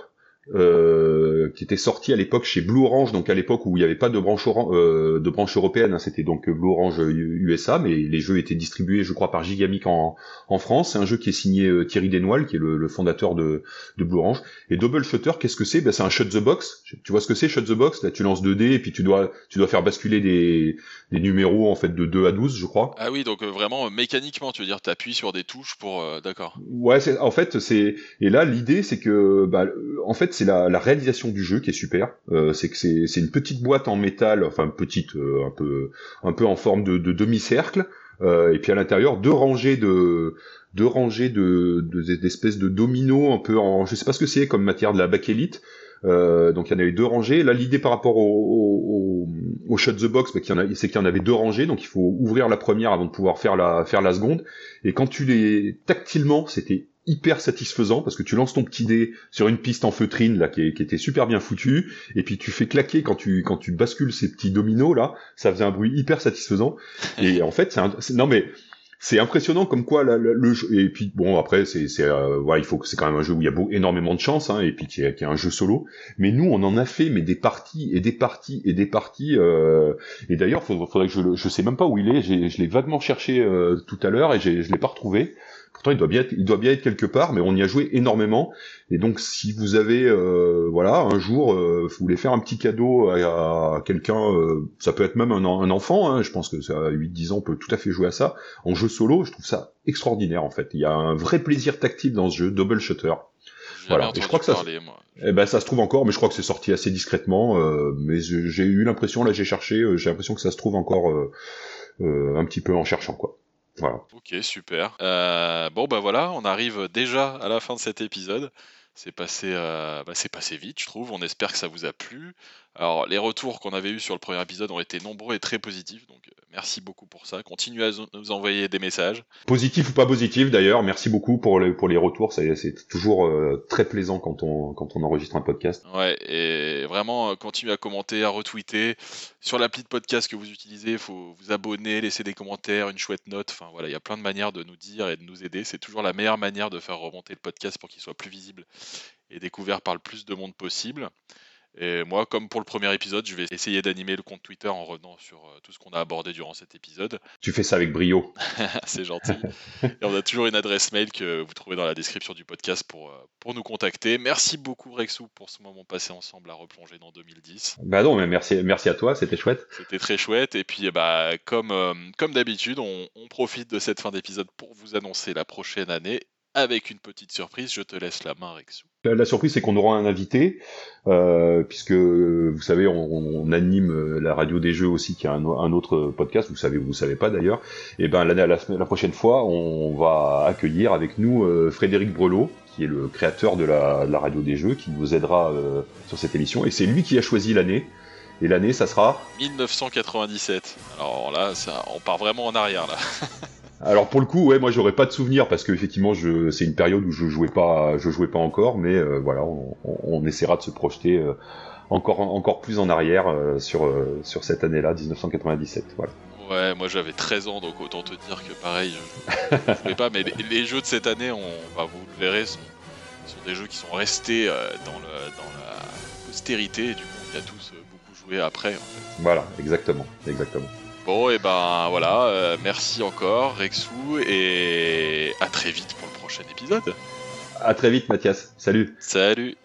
Euh, qui était sorti à l'époque chez Blue Orange, donc à l'époque où il n'y avait pas de branche, euh, de branche européenne, hein, c'était donc Blue Orange USA, mais les jeux étaient distribués, je crois, par Gigamic en, en France. C'est un jeu qui est signé euh, Thierry Desnoil, qui est le, fondateur de, de, Blue Orange. Et Double Shutter, qu'est-ce que c'est? Ben, C'est un shut the box. Tu vois ce que c'est, shut the box? Là, tu lances 2 dés et puis tu dois, tu dois faire basculer des, des numéros en fait de 2 à 12, je crois. Ah oui, donc vraiment mécaniquement, tu veux dire, tu appuies sur des touches pour... D'accord. Ouais, en fait, c'est... Et là, l'idée, c'est que... Bah, en fait, c'est la, la, réalisation du jeu qui est super. Euh, c'est que c'est une petite boîte en métal, enfin petite, euh, un peu un peu en forme de, de demi-cercle, euh, et puis à l'intérieur deux rangées de deux rangées de d'espèces de, dominos un peu en, je sais pas ce que c'est comme matière de la bakélite. Donc il y en avait deux rangées. Là, l'idée par rapport au, shut the box, bah, c'est qu'il y en avait deux rangées, donc il faut ouvrir la première avant de pouvoir faire la faire la seconde. Et quand tu les tactilement, c'était hyper satisfaisant parce que tu lances ton petit dé sur une piste en feutrine là qui, qui, était super bien foutue et puis tu fais claquer quand tu quand tu bascules ces petits dominos là ça faisait un bruit hyper satisfaisant. Et en fait c'est non mais c'est impressionnant comme quoi le jeu et puis bon après c'est c'est euh, il faut que c'est quand même un jeu où il y a beau, énormément de chance hein, et puis qui est, un jeu solo. Mais nous on en a fait mais des parties et des parties et des parties euh, et d'ailleurs faudrait que je je sais même pas où il est je l'ai vaguement cherché euh, tout à l'heure et je l'ai pas retrouvé Pourtant, il doit bien être, il doit bien être quelque part, mais on y a joué énormément. Et donc, si vous avez, euh, voilà, un jour, euh, vous voulez faire un petit cadeau à, quelqu'un, euh, ça peut être même un, un enfant, hein, je pense que ça, à 8-10 ans, on peut tout à fait jouer à ça. En jeu solo, je trouve ça extraordinaire, en fait. Il y a un vrai plaisir tactile dans ce jeu, Double Shutter. Voilà. Et je crois que ça, eh ben, ça se trouve encore, mais je crois que c'est sorti assez discrètement. mais j'ai eu l'impression, là, j'ai cherché, j'ai l'impression que ça se trouve encore un petit peu en cherchant, quoi. Ok, super. Euh, bon, bah voilà, on arrive déjà à la fin de cet épisode. C'est passé, euh, bah, c'est passé vite, je trouve. On espère que ça vous a plu. Alors, les retours qu'on avait eus sur le premier épisode ont été nombreux et très positifs, donc euh, merci beaucoup pour ça. Continuez à nous envoyer des messages. Positif ou pas positif d'ailleurs, merci beaucoup pour les, pour les retours. C'est toujours euh, très plaisant quand on, quand on enregistre un podcast. Ouais, et vraiment, euh, continuez à commenter, à retweeter. Sur l'appli de podcast que vous utilisez, il faut vous abonner, laisser des commentaires, une chouette note. Enfin voilà, il y a plein de manières de nous dire et de nous aider. C'est toujours la meilleure manière de faire remonter le podcast pour qu'il soit plus visible et découvert par le plus de monde possible. Et moi, comme pour le premier épisode, je vais essayer d'animer le compte Twitter en revenant sur euh, tout ce qu'on a abordé durant cet épisode. Tu fais ça avec brio. C'est gentil. Et on a toujours une adresse mail que vous trouvez dans la description du podcast pour, euh, pour nous contacter. Merci beaucoup Rexou pour ce moment passé ensemble à replonger dans 2010. Bah non, mais merci, merci à toi, c'était chouette. C'était très chouette. Et puis, bah, comme, euh, comme d'habitude, on, on profite de cette fin d'épisode pour vous annoncer la prochaine année avec une petite surprise. Je te laisse la main, Rexou. La surprise, c'est qu'on aura un invité, euh, puisque vous savez, on, anime la radio des jeux aussi, qui est un, autre podcast. Vous savez, vous savez pas d'ailleurs. Et ben la, la, la, prochaine fois, on va accueillir avec nous euh, Frédéric Brelot, qui est le créateur de la, radio des jeux, qui nous aidera euh, sur cette émission. Et c'est lui qui a choisi l'année. Et l'année, ça sera 1997. Alors là, on part vraiment en arrière là. Alors pour le coup, ouais, moi j'aurais pas de souvenir parce que effectivement, je, c'est une période où je jouais pas, je jouais pas encore, mais euh, voilà, on, essaiera de se projeter euh, encore, encore plus en arrière euh, sur sur cette année-là, 1997. Voilà. Ouais, moi j'avais 13 ans, donc autant te dire que pareil, je, jouais pas. Mais les, jeux de cette année, on, bah, vous le verrez, sont, sont des jeux qui sont restés dans, le, dans la postérité. Et du coup, on y a tous beaucoup joué après. Voilà, exactement, exactement. Bon, et ben voilà, euh, merci encore Rexou et à très vite pour le prochain épisode. À très vite Mathias, salut. Salut.